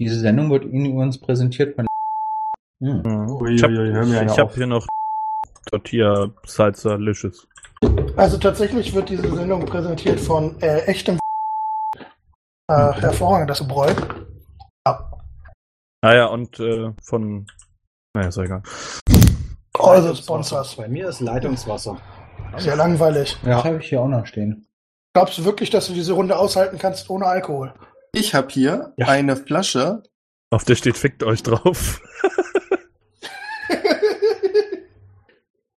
Diese Sendung wird Ihnen übrigens präsentiert von. Hm. Ui, Ich habe hab hier noch Tortilla Salsa Licious. Also tatsächlich wird diese Sendung präsentiert von äh, echtem äh, hervorragendes Gebräu. Ja, Naja, und äh, von. Naja, ist ja egal. also Sponsors. Bei mir ist Leitungswasser. Sehr langweilig. Das habe ich hier auch noch stehen. Glaubst du wirklich, dass du diese Runde aushalten kannst ohne Alkohol? Ich habe hier Ja. eine Flasche. Auf der steht fickt euch drauf.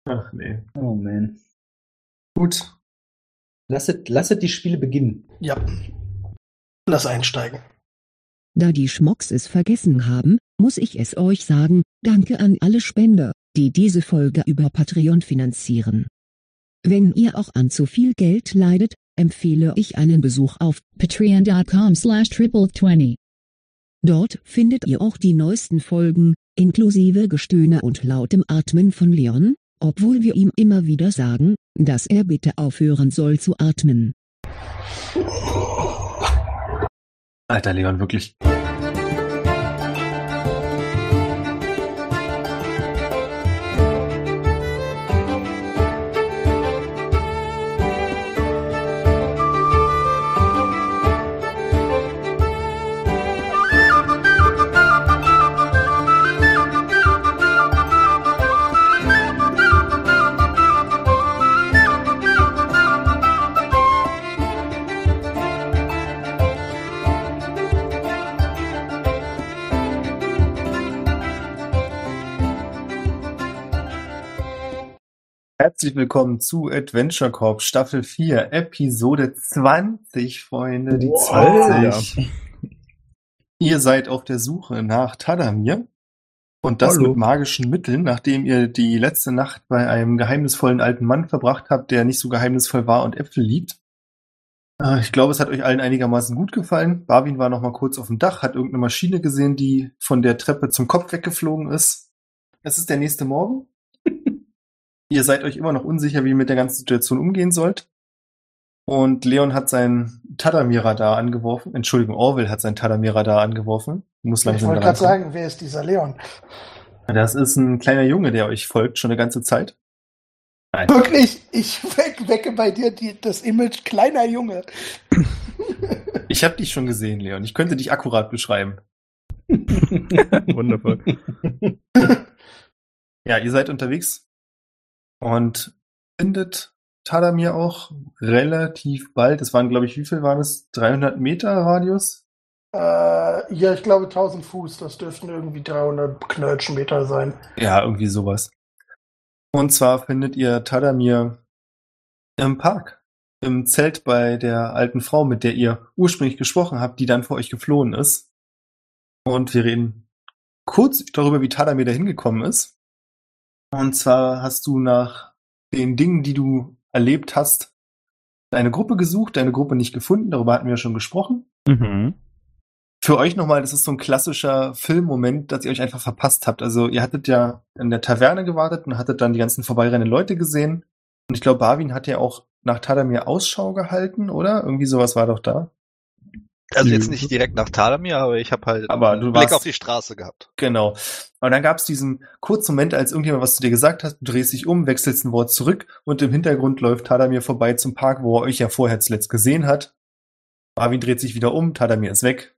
Ach nee. Oh man. Gut. Lasset, lasset die Spiele beginnen. ja. Lass einsteigen. Da die Schmocks es vergessen haben, muss ich es euch sagen, danke an alle Spender, die diese Folge über Patreon finanzieren. Wenn ihr auch an zu viel Geld leidet, empfehle ich einen Besuch auf patreon.com slash triple20. Dort findet ihr auch die neuesten Folgen, inklusive Gestöhne und lautem Atmen von Leon, obwohl wir ihm immer wieder sagen, dass er bitte aufhören soll zu atmen. Alter Leon, wirklich. Herzlich willkommen zu Adventure Corp Staffel 4, Episode 20, Freunde. Die 20. Ihr seid auf der Suche nach Tadamir. Und das Hallo. mit magischen Mitteln, nachdem ihr die letzte Nacht bei einem geheimnisvollen alten Mann verbracht habt, der nicht so geheimnisvoll war und Äpfel liebt. Äh, Ich glaube, es hat euch allen einigermaßen gut gefallen. Barwin war noch mal kurz auf dem Dach, hat irgendeine Maschine gesehen, die von der Treppe zum Kopf weggeflogen ist. Es ist der nächste Morgen. Ihr seid euch immer noch unsicher, wie ihr mit der ganzen Situation umgehen sollt. Und Leon hat sein Tadamir-Radar angeworfen. Entschuldigung, Orwell hat sein Tadamir-Radar angeworfen. Muss Ich langsam wollte wieder gerade sagen, wer ist dieser Leon? Das ist ein kleiner Junge, der euch folgt, schon eine ganze Zeit. Nein. Wirklich, ich weck, wecke bei dir die, das Image kleiner Junge. Ich habe dich schon gesehen, Leon. Ich könnte dich akkurat beschreiben. Wundervoll. Ja, ihr seid unterwegs und findet Tadamir auch relativ bald. Es waren, glaube ich, wie viel waren es? 300 Meter Radius? Äh, ja, ich glaube 1000 Fuß, das dürften irgendwie 300 Knötschmeter sein. Ja, irgendwie sowas. Und zwar findet ihr Tadamir im Park. Im Zelt bei der alten Frau, mit der ihr ursprünglich gesprochen habt, die dann vor euch geflohen ist. Und wir reden kurz darüber, wie Tadamir da hingekommen ist. Und zwar hast du nach den Dingen, die du erlebt hast, deine Gruppe gesucht, deine Gruppe nicht gefunden. Darüber hatten wir ja schon gesprochen. Mhm. Für euch nochmal, das ist so ein klassischer Filmmoment, dass ihr euch einfach verpasst habt. Also ihr hattet ja in der Taverne gewartet und hattet dann die ganzen vorbeirennenden Leute gesehen. Und ich glaube, Barwin hat ja auch nach Tadamir Ausschau gehalten, oder? Irgendwie sowas war doch da. Also jetzt nicht direkt nach Talamir, aber ich habe halt Aber einen du Blick warst- auf die Straße gehabt. Genau. Und dann gab es diesen kurzen Moment, als irgendjemand was zu dir gesagt hat, du drehst dich um, wechselst ein Wort zurück und im Hintergrund läuft Tadamir vorbei zum Park, wo er euch ja vorher zuletzt gesehen hat. Barwin dreht sich wieder um, Tadamir ist weg.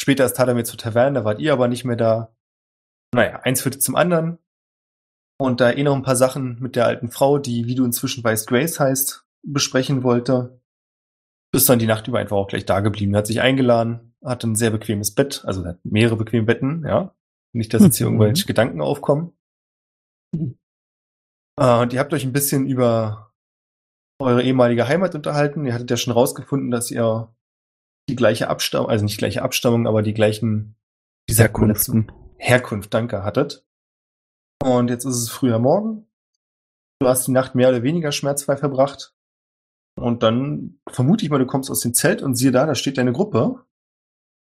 Später ist Tadamir zur Taverne, da wart ihr aber nicht mehr da. Naja, eins führte zum anderen. Und da eh noch ein paar Sachen mit der alten Frau, die, wie du inzwischen weißt, Grace heißt, besprechen wollte. Ist dann die Nacht über einfach auch gleich da geblieben. Er hat sich eingeladen, hat ein sehr bequemes Bett, also hat mehrere bequeme Betten, ja. Nicht, dass jetzt hier Mhm. irgendwelche Gedanken aufkommen. Äh, und ihr habt euch ein bisschen über eure ehemalige Heimat unterhalten. Ihr hattet ja schon rausgefunden, dass ihr die gleiche Abstammung, also nicht gleiche Abstammung, aber die gleichen? Herkunften. Herkunft, danke, hattet. Und jetzt ist es früher Morgen. Du hast die Nacht mehr oder weniger schmerzfrei verbracht. Und dann vermute ich mal, du kommst aus dem Zelt und siehe da, da steht deine Gruppe.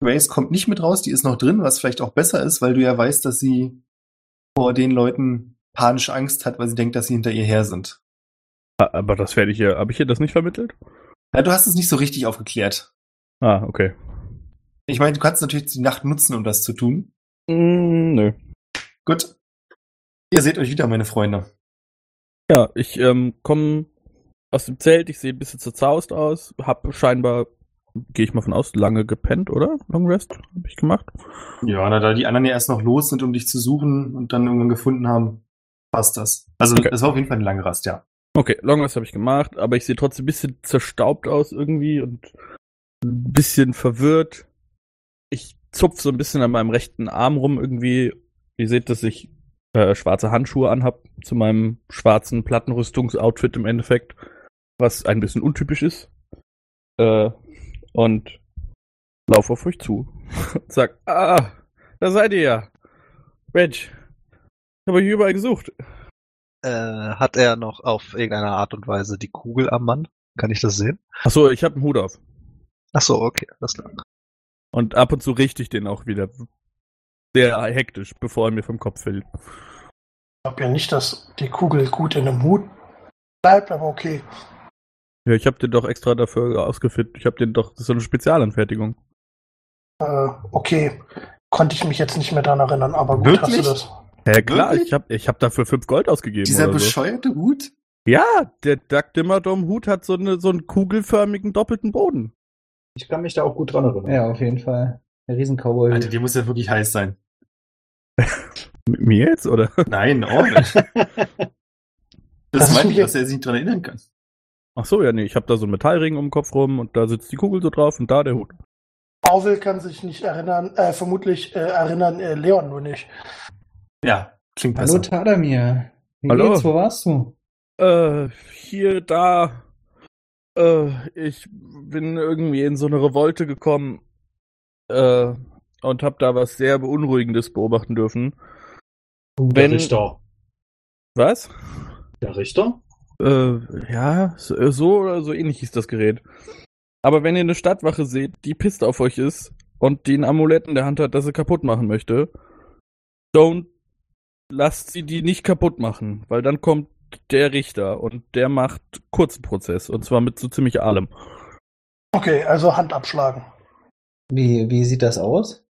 Grace kommt nicht mit raus, die ist noch drin, was vielleicht auch besser ist, weil du ja weißt, dass sie vor den Leuten panische Angst hat, weil sie denkt, dass sie hinter ihr her sind. Ah, Aber das werde ich hier. Habe ich hier das nicht vermittelt? Ja, du hast es nicht so richtig aufgeklärt. Ah, okay. Ich meine, du kannst natürlich die Nacht nutzen, um das zu tun. Mm, nö. Gut. Ihr seht euch wieder, meine Freunde. Ja, ich ähm, komme aus dem Zelt, ich sehe ein bisschen zerzaust aus, hab scheinbar, gehe ich mal von aus, lange gepennt, oder? Long Rest habe ich gemacht. Ja, na, da die anderen ja erst noch los sind, um dich zu suchen und dann irgendwann gefunden haben, passt das. Also, Okay. das war auf jeden Fall eine lange Rast, ja. Okay, Long Rest habe ich gemacht, aber ich sehe trotzdem ein bisschen zerstaubt aus irgendwie und ein bisschen verwirrt. Ich zupf so ein bisschen an meinem rechten Arm rum irgendwie. Ihr seht, dass ich äh, schwarze Handschuhe anhab zu meinem schwarzen Plattenrüstungsoutfit im Endeffekt, was ein bisschen untypisch ist. Äh, und lauf auf euch zu. Sag, ah, da seid ihr ja. Mensch, ich habe euch überall gesucht. Äh, hat er noch auf irgendeine Art und Weise die Kugel am Mann? Kann ich das sehen? Achso, ich habe einen Hut auf. Ach so, okay, alles klar. Und ab und zu richte ich den auch wieder. Sehr hektisch, bevor er mir vom Kopf fällt. Ich glaube ja nicht, dass die Kugel gut in einem Hut bleibt, aber okay. Ja, ich habe den doch extra dafür ausgefit. Ich habe den doch, das ist so eine Spezialanfertigung. Äh, okay. Konnte ich mich jetzt nicht mehr daran erinnern, aber gut, Wirklich? hast du das. Ja klar, Wirklich? ich habe ich hab dafür 5 Gold ausgegeben. Dieser oder so. bescheuerte Hut? Ja, der Duck Dimmerdome Hut hat so, eine, so einen kugelförmigen doppelten Boden. Ich kann mich da auch gut dran erinnern. Ja, auf jeden Fall. Der riesen Cowboy. Alter, dir muss ja wirklich heiß sein. Mit mir jetzt, oder? Nein, auch nicht. Das meine ich, dass er sich nicht dran erinnern kann. Ach so, ja, nee, ich habe da so einen Metallring um den Kopf rum und da sitzt die Kugel so drauf und da der Hut. Orwell kann sich nicht erinnern, äh, vermutlich äh, erinnern äh, Leon nur nicht. Ja, klingt Hallo besser. Tadamir. Wie Hallo. geht's? Wo warst du? Äh, hier, da. Äh, ich bin irgendwie in so eine Revolte gekommen. Äh, und hab da was sehr Beunruhigendes beobachten dürfen. Der Wenn- Richter. Was? Der Richter? Äh, ja, so äh, so oder so ähnlich hieß das Gerät. Aber wenn ihr eine Stadtwache seht, die pisst auf euch ist und die ein Amulett in der Hand hat, das sie kaputt machen möchte, don't lasst sie die nicht kaputt machen, weil dann kommt der Richter und der macht kurzen Prozess und zwar mit so ziemlich allem. Okay, also Hand abschlagen. Wie, wie sieht das aus?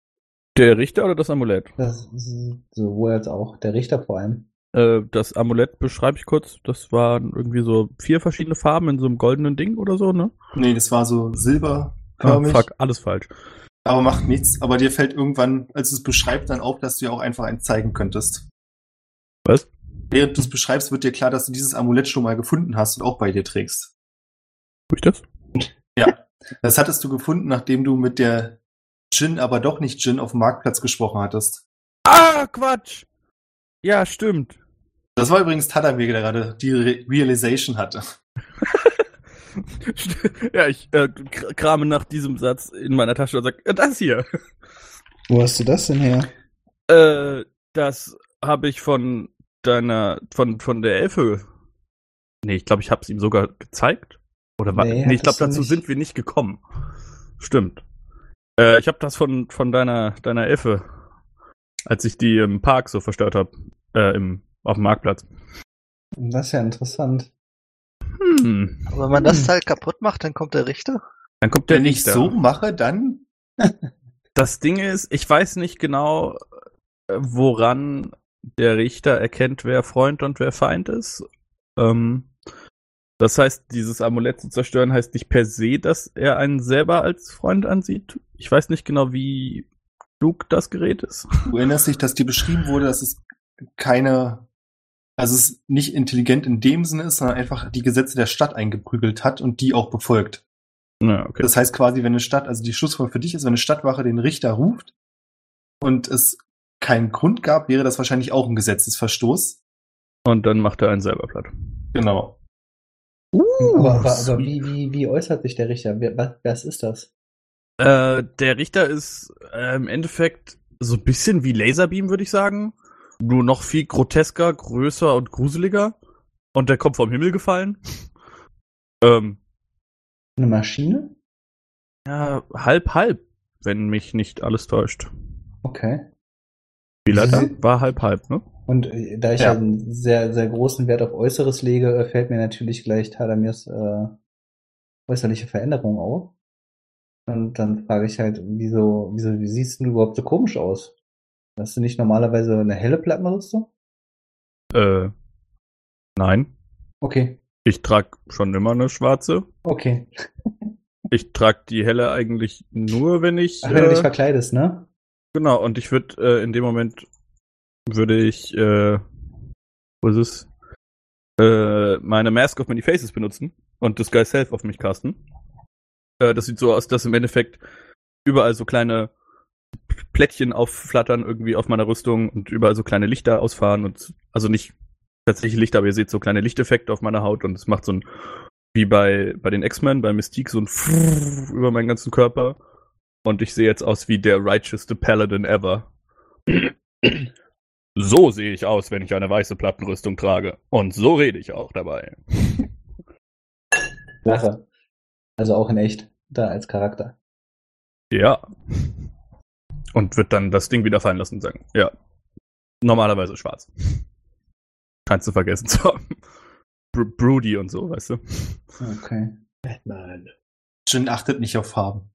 Der Richter oder das Amulett? Das sowohl als auch der Richter vor allem. Äh, das Amulett beschreibe ich kurz. Das waren irgendwie so vier verschiedene Farben in so einem goldenen Ding oder so, ne? Nee, das war so Ah, silberförmig. fuck, alles falsch. aber macht nichts. Aber dir fällt irgendwann, als du es beschreibst, dann auf, dass du ja auch einfach eins zeigen könntest. Was? Während du es beschreibst, wird dir klar, dass du dieses Amulett schon mal gefunden hast und auch bei dir trägst. Tu ich das? Das hattest du gefunden, nachdem du mit der Jin, aber doch nicht Jin, auf dem Marktplatz gesprochen hattest. Ah, Quatsch! Ja, stimmt. Das war übrigens Tadamir, der gerade die Re Realization hatte. ja, ich äh, kr- krame nach diesem Satz in meiner Tasche und sag, äh, das hier. Wo hast du das denn her? Äh, das habe ich von deiner, von, von der Elfe. Nee, ich glaube, ich habe es ihm sogar gezeigt. Oder war, Nee, nee, ich glaube, dazu nicht. sind wir nicht gekommen. Stimmt. Äh, ich habe das von, von deiner, deiner Elfe, als ich die im Park so verstört habe, äh, im, auf dem Marktplatz. Das ist ja interessant. Hm. Und wenn man das Hm. Teil kaputt macht, dann kommt der Richter? Dann kommt der Wenn ich Richter. so mache, dann Das Ding ist, ich weiß nicht genau, äh, woran der Richter erkennt, wer Freund und wer Feind ist. Ähm, das heißt, dieses Amulett zu zerstören heißt nicht per se, dass er einen selber als Freund ansieht. Ich weiß nicht genau, wie klug das Gerät ist. du erinnerst dich, dass dir beschrieben wurde, dass es keine, also es nicht intelligent in dem Sinne ist, sondern einfach die Gesetze der Stadt eingeprügelt hat und die auch befolgt. Na, okay. Das heißt quasi, wenn eine Stadt, also die Schlussfolgerung für dich ist, wenn eine Stadtwache den Richter ruft und es keinen Grund gab, wäre das wahrscheinlich auch ein Gesetzesverstoß. Und dann macht er einen selber platt. Genau. aber aber, aber sweet. wie, wie, wie äußert sich der Richter? Was, was ist das? Äh, der Richter ist äh, im Endeffekt so ein bisschen wie Laserbeam, würde ich sagen. Nur noch viel grotesker, größer und gruseliger. Und der kommt vom Himmel gefallen. ähm, Eine Maschine? ja, halb, halb, wenn mich nicht alles täuscht. Okay. Sie- war halb, halb, ne? Und äh, da ich Ja. ja. einen sehr, sehr großen Wert auf Äußeres lege, fällt mir natürlich gleich Tadamirs äh, äußerliche Veränderung auf. Und dann frage ich halt, wieso, wieso, wie siehst du überhaupt so komisch aus? Hast du nicht normalerweise eine helle Plattenrüstung? Äh, nein. Okay, Ich trage schon immer eine schwarze. okay. Ich trage die helle eigentlich nur, wenn ich. Ach, wenn du dich äh, verkleidest, ne? genau, und ich würde äh, in dem Moment würde ich, äh, wo ist es? Äh, meine Mask of Many Faces benutzen und Disguise Self auf mich casten. Äh, das sieht so aus, dass im Endeffekt überall so kleine Plättchen aufflattern irgendwie auf meiner Rüstung und überall so kleine Lichter ausfahren und also nicht tatsächlich Lichter, aber ihr seht so kleine Lichteffekte auf meiner Haut und es macht so ein wie bei bei den X-Men, bei Mystique so ein über meinen ganzen Körper und ich sehe jetzt aus wie der righteousste Paladin ever. So sehe ich aus, wenn ich eine weiße Plattenrüstung trage und so rede ich auch dabei. Lache. Also auch in echt, da als Charakter. Ja. Und wird dann das Ding wieder fallen lassen und sagen, ja. Normalerweise schwarz. Kannst du vergessen zu haben. Br Broody und so, weißt du. Okay. Batman. Jin achtet nicht auf Farben.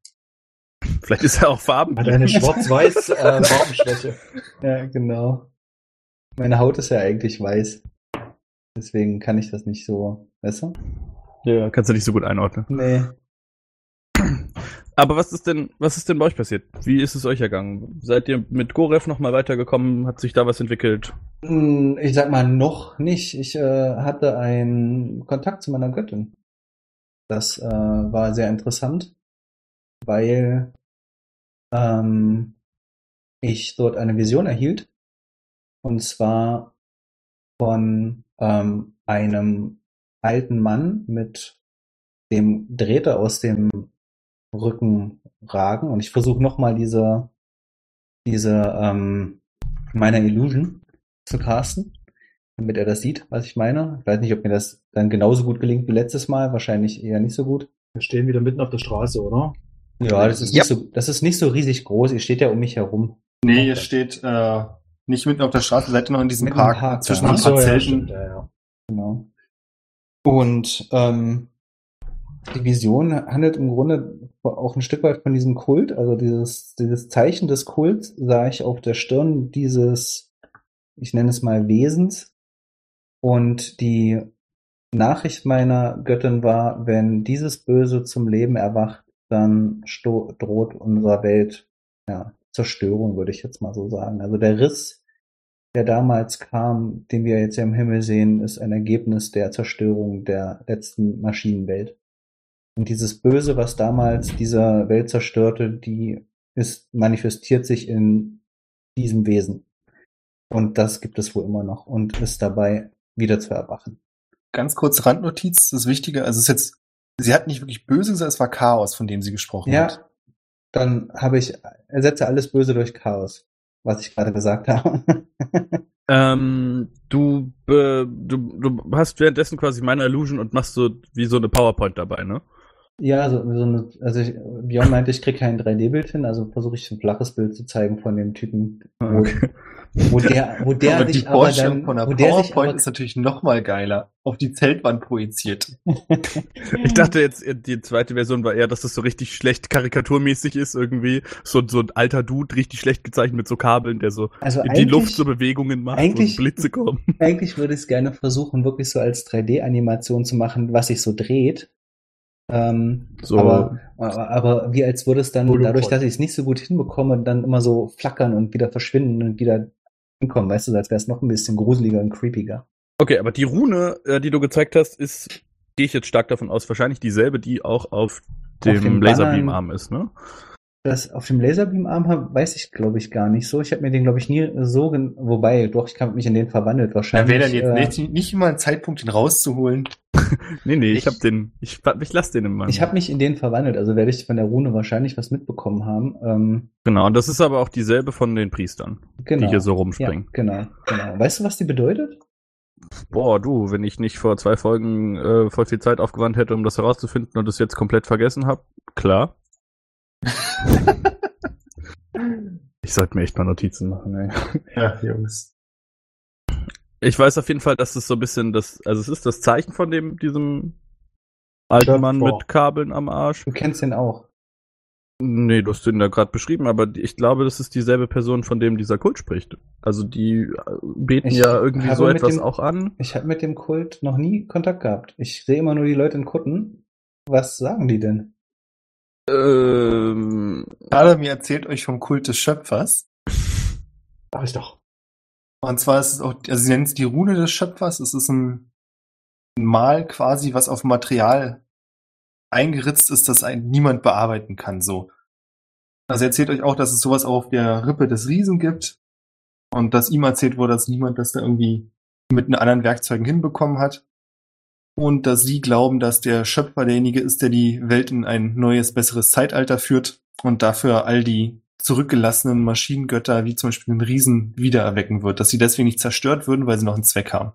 Vielleicht ist er auch Farben. Hat eine schwarz-weiß äh, Farbenschwäche. Ja, genau. Meine Haut ist ja eigentlich weiß. Deswegen kann ich das nicht so, weißt du? Ja, kannst du nicht so gut einordnen. Nee. Aber was ist denn, was ist denn bei euch passiert? Wie ist es euch ergangen? Seid ihr mit Gorev nochmal weitergekommen? Hat sich da was entwickelt? Hm, Ich sag mal noch nicht. Ich äh, hatte einen Kontakt zu meiner Göttin. Das äh, war sehr interessant, weil ähm, ich dort eine Vision erhielt. Und zwar von ähm, einem alten Mann mit dem Drähte aus dem Rücken ragen. Und ich versuche nochmal diese, diese ähm, meiner Illusion zu casten, damit er das sieht, was ich meine. Ich weiß nicht, ob mir das dann genauso gut gelingt wie letztes Mal. Wahrscheinlich eher nicht so gut. Wir stehen wieder mitten auf der Straße, oder? Ja, das ist Ja. nicht so, das ist nicht so riesig groß. Ihr steht ja um mich herum. Nee, ihr steht äh, nicht mitten auf der Straße, seid ihr noch in diesem Park, Park, zwischen ja. Ach so, ja, Zelten. stimmt, ja, ja. Genau. Und ähm, die Vision handelt im Grunde auch ein Stück weit von diesem Kult. Also dieses, dieses Zeichen des Kults sah ich auf der Stirn dieses, ich nenne es mal Wesens. Und die Nachricht meiner Göttin war, wenn dieses Böse zum Leben erwacht, dann droht unserer Welt ja, Zerstörung, würde ich jetzt mal so sagen. Also der Riss, der damals kam, den wir jetzt ja im Himmel sehen, ist ein Ergebnis der Zerstörung der letzten Maschinenwelt. Und dieses Böse, was damals diese Welt zerstörte, die ist, manifestiert sich in diesem Wesen. Und das gibt es wohl immer noch und ist dabei wieder zu erwachen. Ganz kurz Randnotiz, das Wichtige, also es ist jetzt, sie hat nicht wirklich böse gesagt, es war Chaos, von dem sie gesprochen hat. Ja, dann habe ich, ersetze alles Böse durch Chaos, was ich gerade gesagt habe. Ähm, du, äh, du, du hast währenddessen quasi meine Illusion und machst so wie so eine PowerPoint dabei, ne? Ja, so, so eine, also ich, Björn meinte, ich krieg kein 3D-Bild hin, also versuche ich ein flaches Bild zu zeigen von dem Typen, wo, Okay. wo der, wo der aber die sich aber Vorstellung dann, von einer wo der PowerPoint aber, ist natürlich noch mal geiler. Auf die Zeltwand projiziert. Ich dachte jetzt, äh, die zweite Version war eher, dass das so richtig schlecht karikaturmäßig ist irgendwie. So, so ein alter Dude, richtig schlecht gezeichnet mit so Kabeln, der so also in die Luft so Bewegungen macht eigentlich- und Blitze kommen. eigentlich würde ich es gerne versuchen, wirklich so als 3D-Animation zu machen, was sich so dreht. Ähm, So. aber, aber, wie als würde es dann, Holocron. dadurch, dass ich es nicht so gut hinbekomme, dann immer so flackern und wieder verschwinden und wieder hinkommen, weißt du, als wäre es noch ein bisschen gruseliger und creepiger. Okay, aber die Rune, äh, die du gezeigt hast, ist, gehe ich jetzt stark davon aus, wahrscheinlich dieselbe, die auch auf dem, dem Laserbeam-Arm ist, ne? Das auf dem Laserbeam-Arm hab- weiß ich, glaube ich, gar nicht so. Ich habe mir den, glaube ich, nie so, gen wobei, doch, ich habe mich in den verwandelt Da wahrscheinlich. wäre dann jetzt äh, nicht, nicht immer ein Zeitpunkt, den rauszuholen. Nee, nee, ich, Ich- hab den, ich, ich lass den im Mann. ich habe mich in den verwandelt, also werde ich von der Rune wahrscheinlich was mitbekommen haben. Ähm, Genau, und das ist aber auch dieselbe von den Priestern, genau. die hier so ja, rumspringen. genau, genau. Weißt du, was die bedeutet? Boah, du, wenn ich nicht vor zwei Folgen äh, voll viel Zeit aufgewandt hätte, um das herauszufinden und es jetzt komplett vergessen habe, klar. ich sollte mir echt mal Notizen machen, ey. Ja, Jungs. Ich weiß auf jeden Fall, dass es so ein bisschen das, also es ist das Zeichen von dem, diesem alten Mann Schöpfer. mit Kabeln am Arsch. Du kennst den auch. Nee, du hast ihn da gerade beschrieben, aber ich glaube, das ist dieselbe Person, von dem dieser Kult spricht. Also die äh, beten Ich ja irgendwie so etwas dem- auch an. Ich habe mit dem Kult noch nie Kontakt gehabt. Ich sehe immer nur die Leute in Kutten. Was sagen die denn? Ähm, Adamir erzählt euch vom Kult des Schöpfers. Ach, ich doch. Und zwar ist es auch, also sie nennen es die Rune des Schöpfers. Es ist ein ein Mal quasi, was auf Material eingeritzt ist, das ein, niemand bearbeiten kann, so. Also er erzählt euch auch, dass es sowas auch auf der Rippe des Riesen gibt. Und dass ihm erzählt wurde, dass niemand das da irgendwie mit den anderen Werkzeugen hinbekommen hat. Und dass sie glauben, dass der Schöpfer derjenige ist, der die Welt in ein neues, besseres Zeitalter führt und dafür all die zurückgelassenen Maschinengötter, wie zum Beispiel den Riesen, wiedererwecken wird. Dass sie deswegen nicht zerstört würden, weil sie noch einen Zweck haben.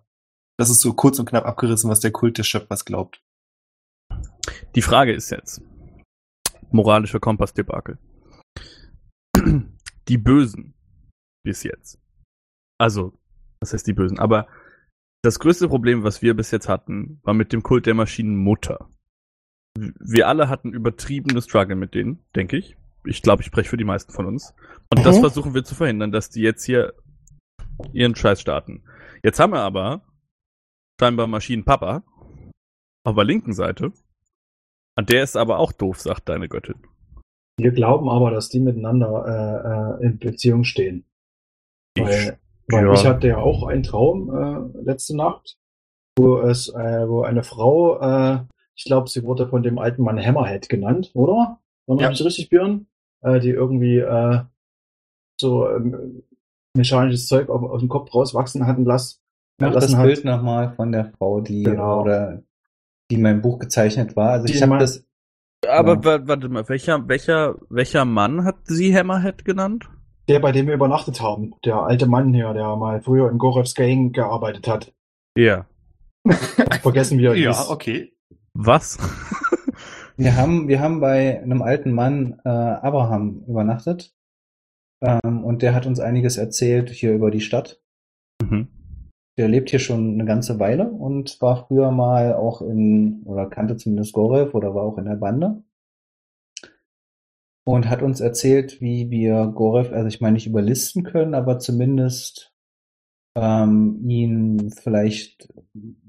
Das ist so kurz und knapp abgerissen, was der Kult des Schöpfers glaubt. die Frage ist jetzt, moralischer Kompassdebakel. Die Bösen bis jetzt. Also, was heißt die Bösen? Aber das größte Problem, was wir bis jetzt hatten, war mit dem Kult der Maschinenmutter. Wir alle hatten übertriebene Struggle mit denen, denke ich. Ich glaube, ich spreche für die meisten von uns. Und das Mhm. versuchen wir zu verhindern, dass die jetzt hier ihren Scheiß starten. Jetzt haben wir aber scheinbar Maschinenpapa auf der linken Seite. Und der ist aber auch doof, sagt deine Göttin. Wir glauben aber, dass die miteinander äh, äh, in Beziehung stehen. Weil, weil ja. ich hatte ja auch einen Traum äh, letzte Nacht, wo es, äh, wo eine Frau, äh, ich glaube, sie wurde von dem alten Mann Hammerhead genannt, oder? War Ja. ich richtig, Björn? Äh, die irgendwie äh, so ähm, mechanisches Zeug auf, aus dem Kopf rauswachsen hatten lassen. Mach das hat. Bild nochmal von der Frau, die Genau. oder die in meinem Buch gezeichnet war. Also Die ich habe das. Aber Ja. wa- warte mal, welcher, welcher, welcher Mann hat sie Hammerhead genannt? Der, bei dem wir übernachtet haben. Der alte Mann hier, der mal früher in Gorevs Gang gearbeitet hat. Ja. Vergessen, wie er Ja, okay. Was? Wir haben, wir haben bei einem alten Mann äh, Abraham übernachtet. Ähm, und der hat uns einiges erzählt hier über die Stadt. mhm. Der lebt hier schon eine ganze Weile und war früher mal auch in, oder kannte zumindest Gorev oder war auch in der Bande. Und hat uns erzählt, wie wir Gorev, also ich meine nicht überlisten können, aber zumindest ähm, ihn vielleicht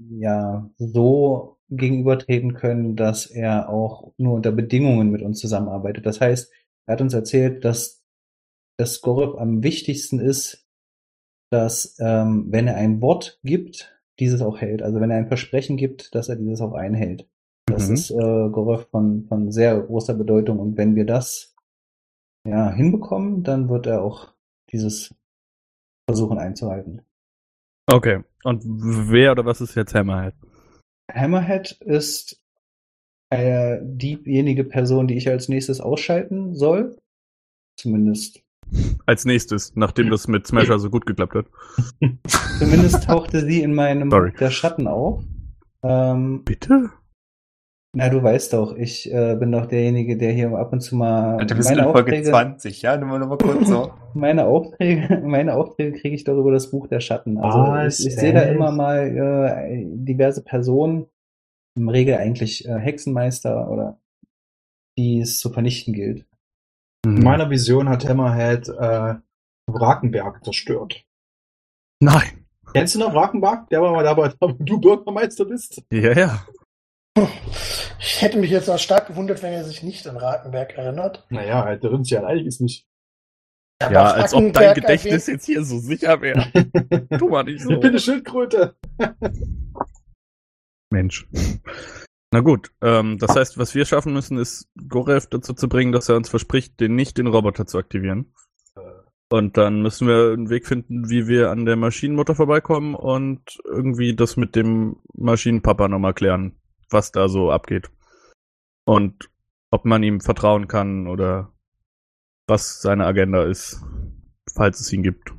ja so gegenübertreten können, dass er auch nur unter Bedingungen mit uns zusammenarbeitet. Das heißt, er hat uns erzählt, dass das Gorev am wichtigsten ist, dass ähm, wenn er ein Wort gibt, dieses auch hält. Also wenn er ein Versprechen gibt, dass er dieses auch einhält. Das Mhm. ist äh, Gorev von, von sehr großer Bedeutung. Und wenn wir das ja, hinbekommen, dann wird er auch dieses versuchen einzuhalten. Okay. Und wer oder was ist jetzt Hammerhead? Hammerhead ist äh, diejenige Person, die ich als nächstes ausschalten soll. Zumindest. Als nächstes, nachdem das mit Smasher so gut geklappt hat. Zumindest tauchte sie in meinem Sorry. Der Schatten auf. Ähm, Bitte? Na, du weißt doch, ich äh, bin doch derjenige, der hier ab und zu mal Alter, wir sind meine in Folge Aufträge, 20, ja? Nur mal, nur mal kurz so. meine Aufträge, meine Aufträge kriege ich doch über das Buch der Schatten. Also Was, ich, ich sehe da immer mal äh, diverse Personen, im Regel eigentlich äh, Hexenmeister oder die es zu vernichten gilt. In meiner Vision hat Hammerhead äh, Wrakenberg zerstört. Nein. Kennst du noch Wrakenberg? Der war mal dabei, wo du Bürgermeister bist. Ja, ja. Ich hätte mich jetzt auch stark gewundert, wenn er sich nicht an Rakenberg erinnert. Naja, halt, der erinnert sich an einiges nicht. Aber Ja, als ob dein Gedächtnis erwähnt- jetzt hier so sicher wäre. Tu mal nicht so. Ich bin eine Schildkröte. Mensch. Na gut, ähm, das heißt, was wir schaffen müssen, ist Gorev dazu zu bringen, dass er uns verspricht, den nicht den Roboter zu aktivieren. Und dann müssen wir einen Weg finden, wie wir an der Maschinenmutter vorbeikommen und irgendwie das mit dem Maschinenpapa nochmal klären, was da so abgeht. Und ob man ihm vertrauen kann oder was seine Agenda ist, falls es ihn gibt.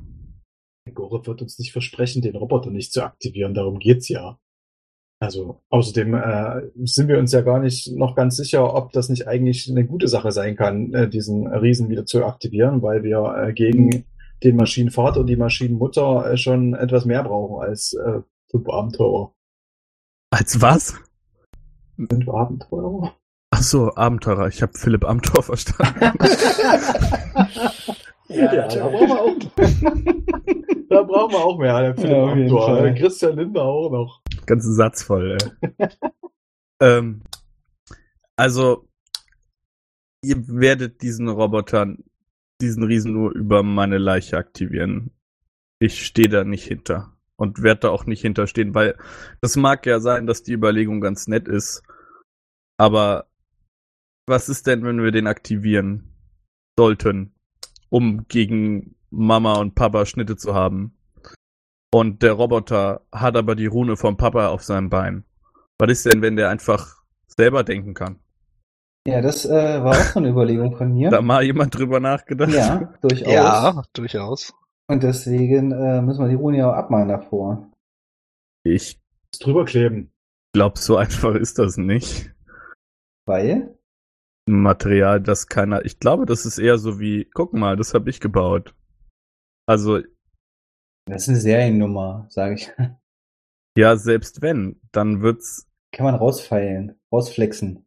Gore wird uns nicht versprechen, den Roboter nicht zu aktivieren. Darum geht's ja. Also außerdem äh, sind wir uns ja gar nicht noch ganz sicher, ob das nicht eigentlich eine gute Sache sein kann, äh, diesen Riesen wieder zu aktivieren, weil wir äh, gegen den Maschinenvater und die Maschinenmutter äh, schon etwas mehr brauchen als äh, fünf Abenteurer. Als was? Fünf Abenteurer? Ach so, Abenteurer. Ich habe Philipp Amthor verstanden. Ja, Ja, da brauchen wir auch, da brauchen wir auch mehr. Der Philipp Ja, Amthor, der Christian Lindner auch noch. Ganzen Satz voll, ey. ähm, also, ihr werdet diesen Roboter, diesen Riesen nur über meine Leiche aktivieren. Ich stehe da nicht hinter. Und werde da auch nicht hinterstehen, weil das mag ja sein, dass die Überlegung ganz nett ist. Aber was ist denn, wenn wir den aktivieren sollten, um gegen Mama und Papa Schnitte zu haben? Und der Roboter hat aber die Rune vom Papa auf seinem Bein. Was ist denn, wenn der einfach selber denken kann? Ja, das äh, war auch so eine Überlegung von mir. Da mal jemand drüber nachgedacht? Ja, durchaus. Ja, durchaus. Und deswegen äh, müssen wir die Rune ja auch abmalen davor. Ich Drüber kleben. glaube, so einfach ist das nicht. Weil? Ein Material, das keiner. Ich glaube, das ist eher so wie, guck mal, das habe ich gebaut. Also, Das ist eine Seriennummer, sage ich. ja, selbst wenn, dann wird's. Kann man rausfeilen, rausflexen.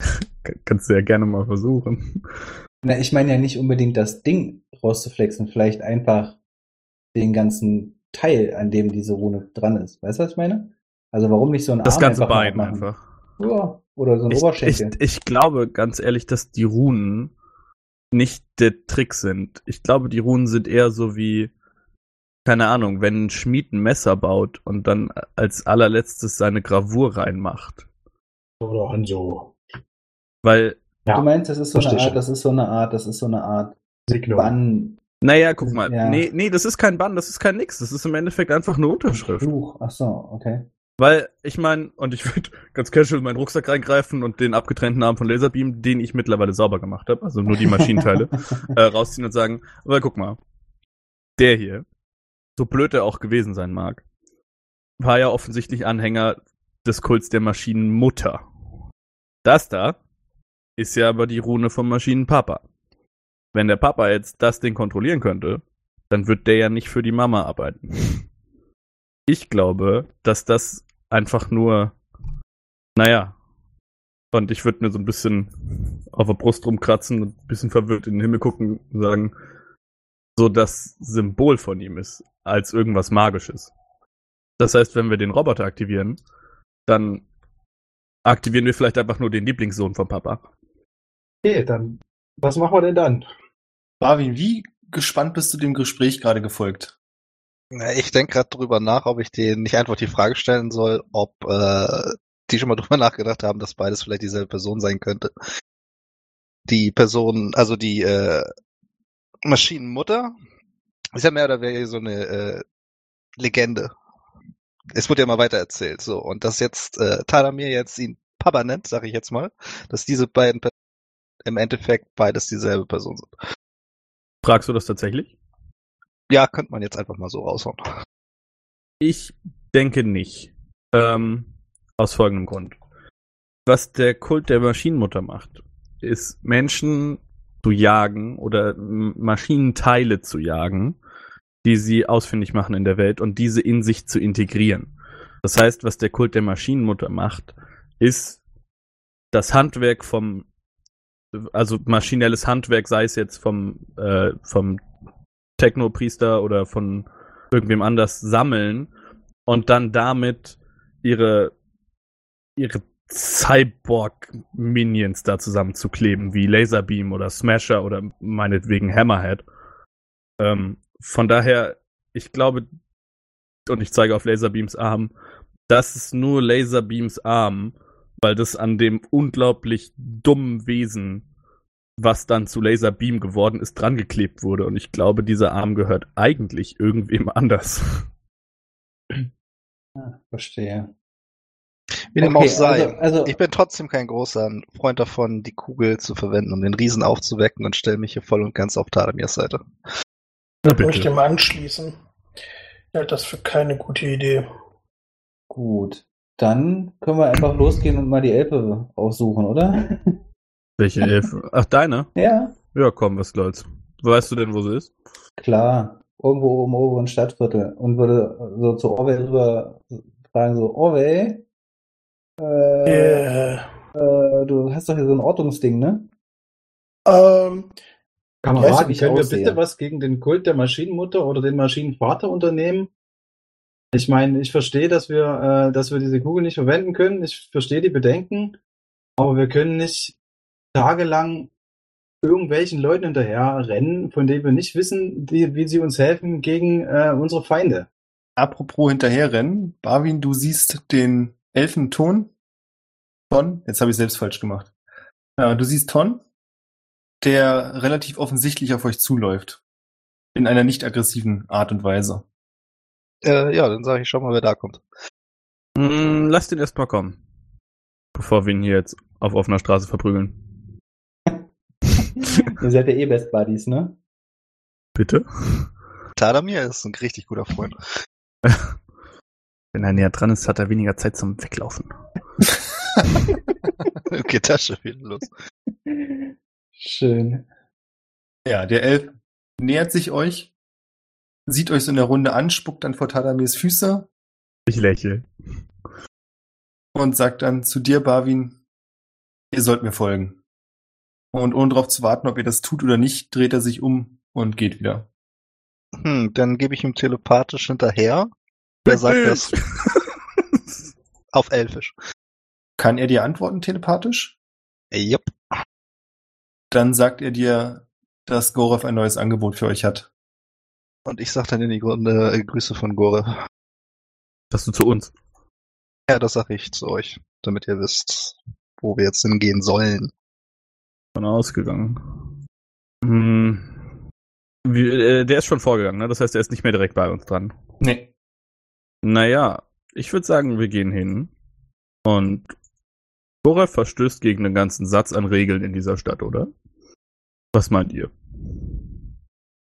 Kannst du ja gerne mal versuchen. Na, ich meine ja nicht unbedingt das Ding rauszuflexen, vielleicht einfach den ganzen Teil, an dem diese Rune dran ist. Weißt du, was ich meine? Also warum nicht so ein Das Arm ganze einfach Bein einfach. Ja, oder so ein Ich, ich, Oberschenkel. ich glaube ganz ehrlich, dass die Runen nicht der Trick sind. Ich glaube, die Runen sind eher so wie, keine Ahnung, wenn ein Schmied ein Messer baut und dann als allerletztes seine Gravur reinmacht. Oder Hanso. Weil, Ja, du meinst, das ist so eine Art, schon. das ist so eine Art, das ist so eine Art Signum. Bann, naja, guck mal, Ja. nee, nee, das ist kein Bann, das ist kein Nix, das ist im Endeffekt einfach eine Unterschrift. Fluch. Ach so, okay. Weil, ich meine, und ich würde ganz casual in meinen Rucksack reingreifen und den abgetrennten Arm von Laserbeam, den ich mittlerweile sauber gemacht habe, also nur die Maschinenteile, äh, rausziehen und sagen, aber guck mal, der hier, so blöd er auch gewesen sein mag, war ja offensichtlich Anhänger des Kults der Maschinenmutter. Das da ist ja aber die Rune vom Maschinenpapa. Wenn der Papa jetzt das Ding kontrollieren könnte, dann wird der ja nicht für die Mama arbeiten. Ich glaube, dass das einfach nur, naja, und ich würde mir so ein bisschen auf der Brust rumkratzen und ein bisschen verwirrt in den Himmel gucken und sagen, so das Symbol von ihm ist, als irgendwas Magisches. Das heißt, wenn wir den Roboter aktivieren, dann aktivieren wir vielleicht einfach nur den Lieblingssohn vom Papa. Okay, dann, was machen wir denn dann? Marvin, wie gespannt bist du dem Gespräch gerade gefolgt? Na, Ich denke gerade drüber nach, ob ich denen nicht einfach die Frage stellen soll, ob äh, die schon mal drüber nachgedacht haben, dass beides vielleicht dieselbe Person sein könnte. Die Person, also die äh, Maschinenmutter, ist ja mehr oder weniger so eine äh, Legende. Es wird ja mal weiter erzählt, so und dass jetzt äh, Tyler mir jetzt ihn Papa nennt, sage ich jetzt mal, dass diese beiden Personen im Endeffekt beides dieselbe Person sind. Fragst du das tatsächlich? Ja, könnte man jetzt einfach mal so raushauen. Ich denke nicht. Ähm, aus folgendem Grund. Was der Kult der Maschinenmutter macht, ist Menschen zu jagen oder Maschinenteile zu jagen, die sie ausfindig machen in der Welt und diese in sich zu integrieren. Das heißt, was der Kult der Maschinenmutter macht, ist das Handwerk vom, also maschinelles Handwerk, sei es jetzt vom, äh, vom Technopriester oder von irgendwem anders sammeln und dann damit ihre ihre Cyborg-Minions da zusammenzukleben, wie Laserbeam oder Smasher oder meinetwegen Hammerhead. Ähm, von daher, ich glaube, und ich zeige auf Laserbeams Arm, das ist nur Laserbeams Arm, weil das an dem unglaublich dummen Wesen, was dann zu Laserbeam geworden ist, drangeklebt wurde. Und ich glaube, dieser Arm gehört eigentlich irgendwem anders. Ah, verstehe. Wie dem Okay, auch sei. also- also- ich bin trotzdem kein großer Freund davon, die Kugel zu verwenden, um den Riesen aufzuwecken und stelle mich hier voll und ganz auf Tadamirs Seite. Na Kann ich dem anschließen? Ich halte das für keine gute Idee. Gut. Dann können wir einfach losgehen und mal die Elbe aussuchen, oder? Welche Elfe? Ach, deine? ja, Ja, komm, was soll's. Weißt du denn, wo sie ist? klar. Irgendwo im oberen Stadtviertel. Und würde so zu Orwell rüber fragen, so, Orwell, äh, Äh, äh, du hast doch hier so ein Ortungsding, ne? Ähm, Kameraden, wie ich können wir bitte was gegen den Kult der Maschinenmutter oder den Maschinenvater unternehmen? Ich meine, ich verstehe, dass wir, äh, dass wir diese Kugel nicht verwenden können. Ich verstehe die Bedenken, aber wir können nicht tagelang irgendwelchen Leuten hinterher rennen, von denen wir nicht wissen, wie, wie sie uns helfen gegen äh, unsere Feinde. Apropos hinterherrennen, Barwin, du siehst den Elfenton Ton. Jetzt habe ich selbst falsch gemacht. Ja, du siehst Ton, der relativ offensichtlich auf euch zuläuft. In einer nicht aggressiven Art und Weise. Äh, ja, dann sage ich schon mal, wer da kommt. Hm, lass den erstmal kommen. Bevor wir ihn hier jetzt auf offener Straße verprügeln. Ihr seid ja eh Best Buddies, ne? Bitte? Tadamir ist ein richtig guter Freund. Wenn er näher dran ist, hat er weniger Zeit zum Weglaufen. Geht das schon wieder los. Schön. Ja, der Elf nähert sich euch, sieht euch so in der Runde an, spuckt dann vor Tadamirs Füße Ich lächle. und sagt dann zu dir, Barwin, ihr sollt mir folgen. Und ohne darauf zu warten, ob ihr das tut oder nicht, dreht er sich um und geht wieder. Hm, dann gebe ich ihm telepathisch hinterher. Wer sagt das? Auf Elfisch. Kann er dir antworten telepathisch? Jupp. Dann sagt er dir, dass Gorov ein neues Angebot für euch hat. Und ich sag dann in die Runde äh, Grüße von Gore. Dass du zu uns. Ja, das sag ich zu euch, damit ihr wisst, wo wir jetzt hingehen sollen. Von ausgegangen. Hm. Wie, äh, der ist schon vorgegangen, ne? Das heißt, er ist nicht mehr direkt bei uns dran. Nee. Naja, ich würde sagen, wir gehen hin. Und Gorev verstößt gegen einen ganzen Satz an Regeln in dieser Stadt, oder? Was meint ihr?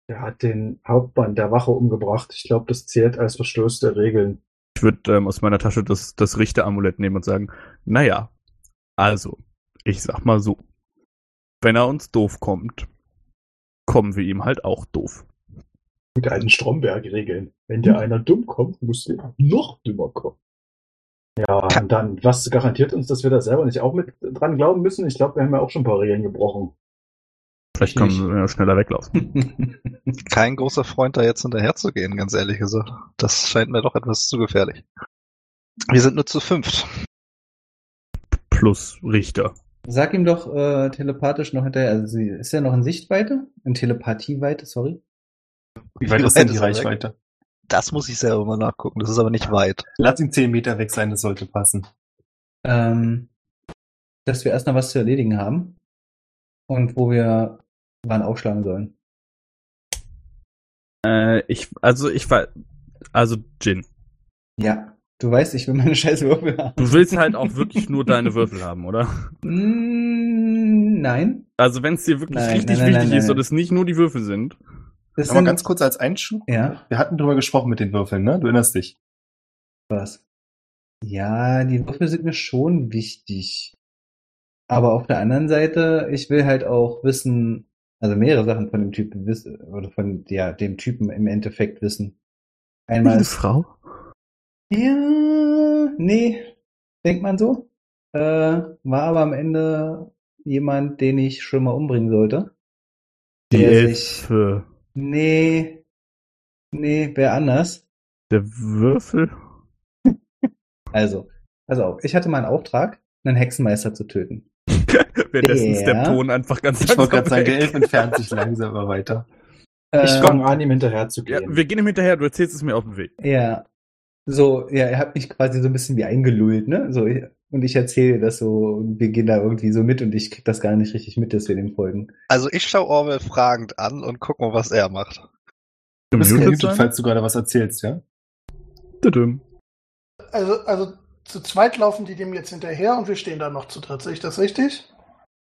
Er hat den Hauptmann der Wache umgebracht. Ich glaube, das zählt als Verstoß der Regeln. Ich würde ähm, aus meiner Tasche das, das Richteramulett nehmen und sagen, naja, also, ich sag mal so. Wenn er uns doof kommt, kommen wir ihm halt auch doof. Mit alten Stromberg-Regeln. Wenn dir einer dumm kommt, muss der noch dümmer kommen. Ja, und dann, was garantiert uns, dass wir da selber nicht auch mit dran glauben müssen? Ich glaube, wir haben ja auch schon ein paar Regeln gebrochen. Vielleicht können wir schneller weglaufen. Kein großer Freund, da jetzt hinterher zu gehen, ganz ehrlich gesagt. Das scheint mir doch etwas zu gefährlich. Wir sind nur zu fünft. Plus Richter. Sag ihm doch äh, telepathisch noch hinterher. Also sie ist ja noch in Sichtweite? In Telepathieweite, sorry. Wie weit ist denn die? Reichweite? Das muss ich selber mal nachgucken. Das ist aber nicht weit. Lass ihn zehn Meter weg sein, das sollte passen. Ähm, dass wir erst noch was zu erledigen haben. Und wo wir wann aufschlagen sollen. Äh, ich, also ich war, also Jin. Ja. Du weißt, ich will meine scheiß Würfel haben. Du willst halt auch wirklich nur deine Würfel haben, oder? Mm, nein. Also wenn es dir wirklich Nein, richtig nein, nein, wichtig nein, ist nein. und es nicht nur die Würfel sind. Das Aber sind, ganz kurz als Einschub. Ja, Wir hatten drüber gesprochen mit den Würfeln, ne? Du erinnerst dich. was? Ja, die Würfel sind mir schon wichtig. Aber auf der anderen Seite, ich will halt auch wissen, also mehrere Sachen von dem Typen wissen, oder von ja, dem Typen im Endeffekt wissen. Einmal Eine Frau? Ja, nee, denkt man so. Äh, war aber am Ende jemand, den ich schon mal umbringen sollte. Die Elfe. nee, nee, wer anders. Der Würfel? Also, pass auf, ich hatte mal einen Auftrag, einen Hexenmeister zu töten. Währenddessen ist der Der- Ton einfach ganz Ich wollte gerade sagen, der. Elf entfernt sich langsam aber weiter. Ich Äh, fange an, ihm hinterher zu Ja, gehen. wir gehen ihm hinterher, du erzählst es mir auf dem Weg. Ja. So, ja, er hat mich quasi so ein bisschen wie eingelullt, ne? So, ich- und ich erzähle das so, und wir gehen da irgendwie so mit und ich krieg das gar nicht richtig mit, dass wir dem folgen. Also ich schaue Orwell fragend an und guck mal, was er macht. Du bist sein? falls du gerade was erzählst, ja? Tudum. Also, also zu zweit laufen die dem jetzt hinterher und wir stehen da noch zu dritt. Sehe ich das richtig?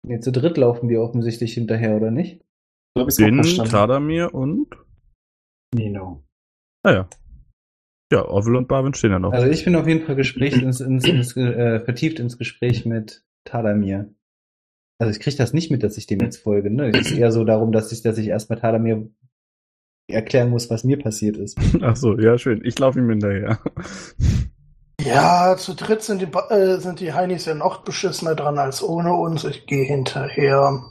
Nee, zu dritt laufen wir offensichtlich hinterher, oder nicht? Din, verstanden. Tadamir und. Nino. Ah ja. Ja, Orwell und Barwin stehen ja noch. Also ich bin auf jeden Fall Gespräch ins, ins, ins, äh, vertieft ins Gespräch mit Tadamir. Also ich krieg das nicht mit, dass ich dem jetzt folge. Ne? Es ist eher so darum, dass ich, dass ich erstmal Tadamir erklären muss, was mir passiert ist. Ach so, ja, schön. Ich laufe ihm hinterher. Ja, zu dritt sind die, äh, sind die Heinis ja noch beschissener dran als ohne uns. Ich gehe hinterher.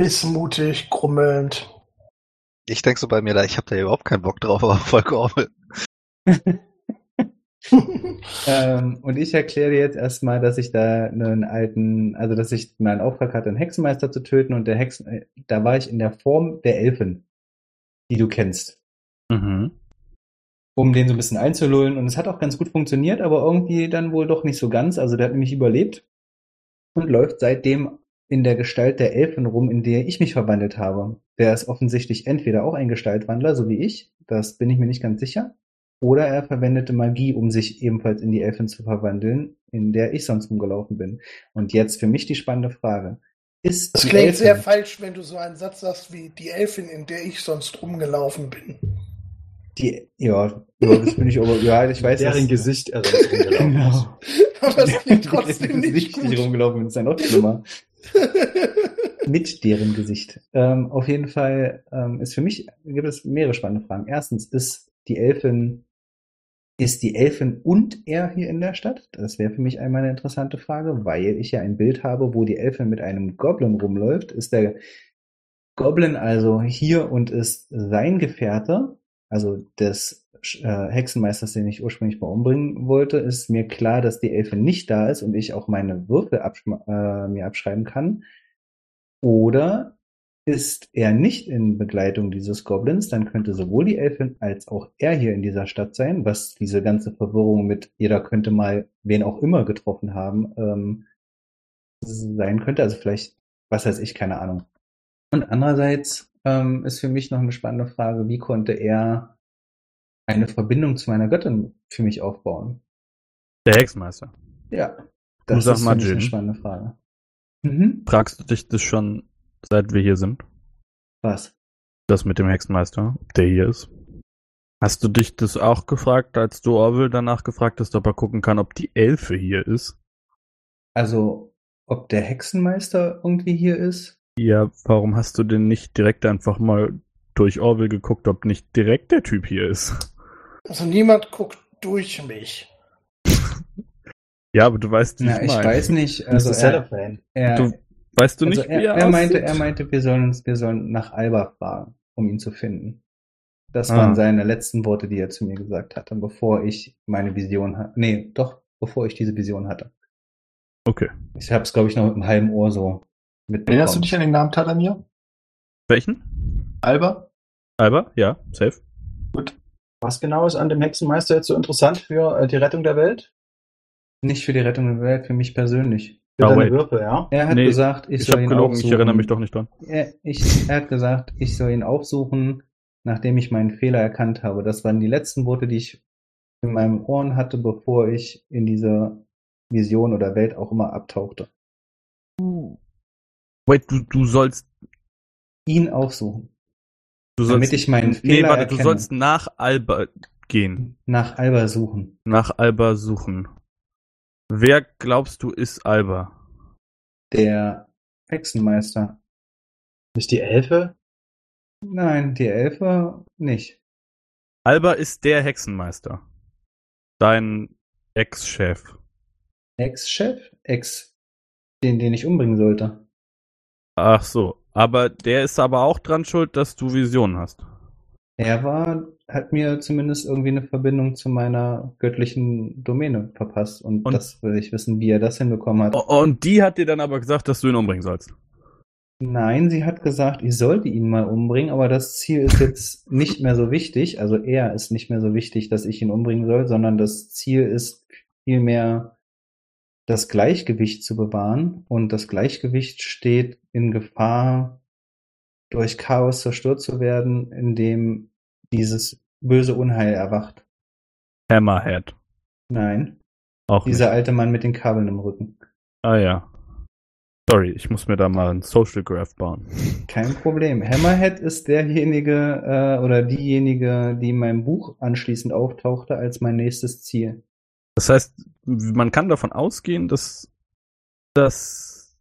Missmutig, grummelnd. Ich denke so bei mir, da ich habe da überhaupt keinen Bock drauf, aber voll gehoffelt. Ähm, und ich erkläre dir jetzt erstmal, dass ich da einen alten, also dass ich meinen Auftrag hatte, einen Hexenmeister zu töten und der Hexen, äh, da war ich in der Form der Elfen, die du kennst, Mhm. Um den so ein bisschen einzulullen und es hat auch ganz gut funktioniert, aber irgendwie dann wohl doch nicht so ganz, also der hat nämlich überlebt und läuft seitdem in der Gestalt der Elfen rum, in der ich mich verwandelt habe. Der ist offensichtlich entweder auch ein Gestaltwandler, so wie ich, das bin ich mir nicht ganz sicher, oder er verwendete Magie, um sich ebenfalls in die Elfen zu verwandeln, in der ich sonst rumgelaufen bin. Und jetzt für mich die spannende Frage. Ist Das klingt Elfen, sehr falsch, wenn du so einen Satz sagst wie die Elfin, in der ich sonst rumgelaufen bin. Die, ja, ja, das bin ich aber, ja, ich weiß, Deren dass- Gesicht er rumgelaufen. Genau. Aber das klingt trotzdem nicht Gesicht, die gut. rumgelaufen ist ja noch schlimmer. Mit deren Gesicht. Ähm, auf jeden Fall ähm, ist für mich, gibt es mehrere spannende Fragen. Erstens, ist die Elfin, ist die Elfin und er hier in der Stadt? Das wäre für mich einmal eine interessante Frage, weil ich ja ein Bild habe, wo die Elfin mit einem Goblin rumläuft. Ist der Goblin also hier und ist sein Gefährte, also des äh, Hexenmeisters, den ich ursprünglich mal umbringen wollte, ist mir klar, dass die Elfin nicht da ist und ich auch meine Würfel abschma- äh, mir abschreiben kann. Oder ist er nicht in Begleitung dieses Goblins, dann könnte sowohl die Elfin als auch er hier in dieser Stadt sein, was diese ganze Verwirrung mit jeder könnte mal wen auch immer getroffen haben, ähm, sein könnte. Also vielleicht, was weiß ich, keine Ahnung. Und andererseits ähm, ist für mich noch eine spannende Frage, wie konnte er eine Verbindung zu meiner Göttin für mich aufbauen? Der Hexenmeister. Ja, das ist mal, eine spannende Frage. Mhm. Fragst du dich das schon, seit wir hier sind? Was? Das mit dem Hexenmeister, ob der hier ist? Hast du dich das auch gefragt, als du Orwell danach gefragt hast, ob er gucken kann, ob die Elfe hier ist? Also, ob der Hexenmeister irgendwie hier ist? Ja, warum hast du denn nicht direkt einfach mal durch Orwell geguckt, ob nicht direkt der Typ hier ist? Also niemand guckt durch mich. Ja, aber du weißt, wie Na, ich ich meine. weiß nicht. Also er, er, Du weißt du also nicht, er, wie er, er meinte, er meinte, wir sollen uns, wir sollen nach Alba fragen, um ihn zu finden. Das Ah. waren seine letzten Worte, die er zu mir gesagt hatte, bevor ich meine Vision hatte. Nee, doch, bevor ich diese Vision hatte. Okay. Ich habe es, glaube ich, noch mit einem halben Ohr so mitbekommen. Erinnerst du dich an den Namen Tadamir? Welchen? Alba? Alba? Ja, safe. Was genau ist an dem Hexenmeister jetzt so interessant für äh, die Rettung der Welt? Nicht für die Rettung der Welt, für mich persönlich. Für Oh, deine wait. Würfel, ja? Er hat Nee, gesagt, ich, Ich, soll ihn gelogen, aufsuchen. ich erinnere mich doch nicht dran. Er, ich, er hat gesagt, ich soll ihn aufsuchen, nachdem ich meinen Fehler erkannt habe. Das waren die letzten Worte, die ich in meinen Ohren hatte, bevor ich in diese Vision oder Welt auch immer abtauchte. Wait, du, du sollst, Ihn aufsuchen. du Damit sollst, ich meinen nee, Fehler warte, du erkenne. sollst nach Alba gehen. Nach Alba suchen. Nach Alba suchen. Wer glaubst du ist Alba? Der Hexenmeister. Nicht die Elfe? Nein, die Elfe nicht. Alba ist der Hexenmeister. Dein Ex-Chef. Ex-Chef? Ex, den, den ich umbringen sollte. Ach so. Aber der ist aber auch dran schuld, dass du Visionen hast. Er war, hat mir zumindest irgendwie eine Verbindung zu meiner göttlichen Domäne verpasst. Und, Und- das will ich wissen, wie er das hinbekommen hat. Und die hat dir dann aber gesagt, dass du ihn umbringen sollst. Nein, sie hat gesagt, ich sollte ihn mal umbringen, aber das Ziel ist jetzt nicht mehr so wichtig. Also er ist nicht mehr so wichtig, dass ich ihn umbringen soll, sondern das Ziel ist vielmehr das Gleichgewicht zu bewahren. Und das Gleichgewicht steht in Gefahr, durch Chaos zerstört zu werden, indem dieses böse Unheil erwacht. Hammerhead. Nein, Auch dieser nicht. alte Mann mit den Kabeln im Rücken. Ah ja. Sorry, ich muss mir da mal ein Social Graph bauen. Kein Problem. Hammerhead ist derjenige äh, oder diejenige, die in meinem Buch anschließend auftauchte als mein nächstes Ziel. Das heißt, man kann davon ausgehen, dass, dass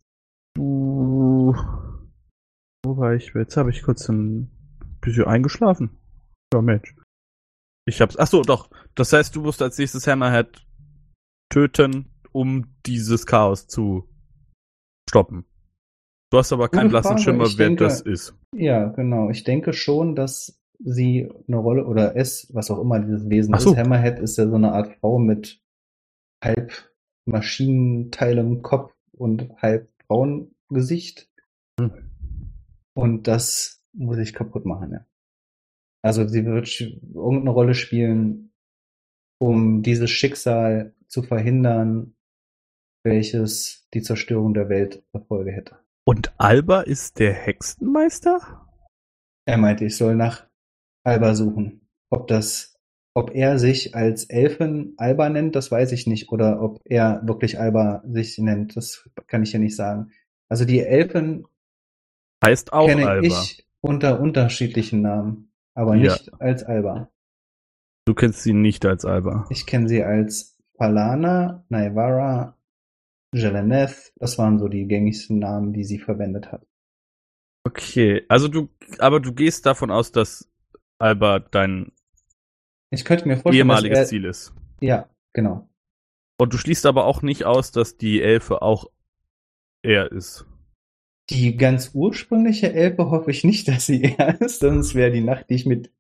du. Wo war ich? Jetzt habe ich kurz ein bisschen eingeschlafen. Ja, Mensch. Ich hab's. Ach so, doch. Das heißt, du musst als nächstes Hammerhead töten, um dieses Chaos zu stoppen. Du hast aber keinen blassen. Schimmer, wer denke- das ist. Ja, genau. Ich denke schon, dass sie eine Rolle oder es, was auch immer dieses Wesen so. ist. Hammerhead ist ja so eine Art Frau mit halb Maschinenteil im Kopf und halb Frauengesicht. Hm. Und das muss ich kaputt machen, ja. Also sie wird irgendeine Rolle spielen, um dieses Schicksal zu verhindern, welches die Zerstörung der Welt zur Folge hätte. Und Alba ist der Hexenmeister? Er meinte, ich soll nach Alba suchen. Ob das, ob er sich als Elfen Alba nennt, das weiß ich nicht. Oder ob er wirklich Alba sich nennt, das kann ich ja nicht sagen. Also die Elfen Heißt auch kenne Alba. ich unter unterschiedlichen Namen, aber Ja. nicht als Alba. Du kennst sie nicht als Alba. Ich kenne sie als Falana, Naivara, Jeleneth. Das waren so die gängigsten Namen, die sie verwendet hat. Okay, also du, aber du gehst davon aus, dass Alba dein Ich könnte mir vorstellen, dass ehemaliges er, Ziel ist. Ja, genau. Und du schließt aber auch nicht aus, dass die Elfe auch er ist. Die ganz ursprüngliche Elfe hoffe ich nicht, dass sie er ist, sonst wäre die Nacht, die ich mit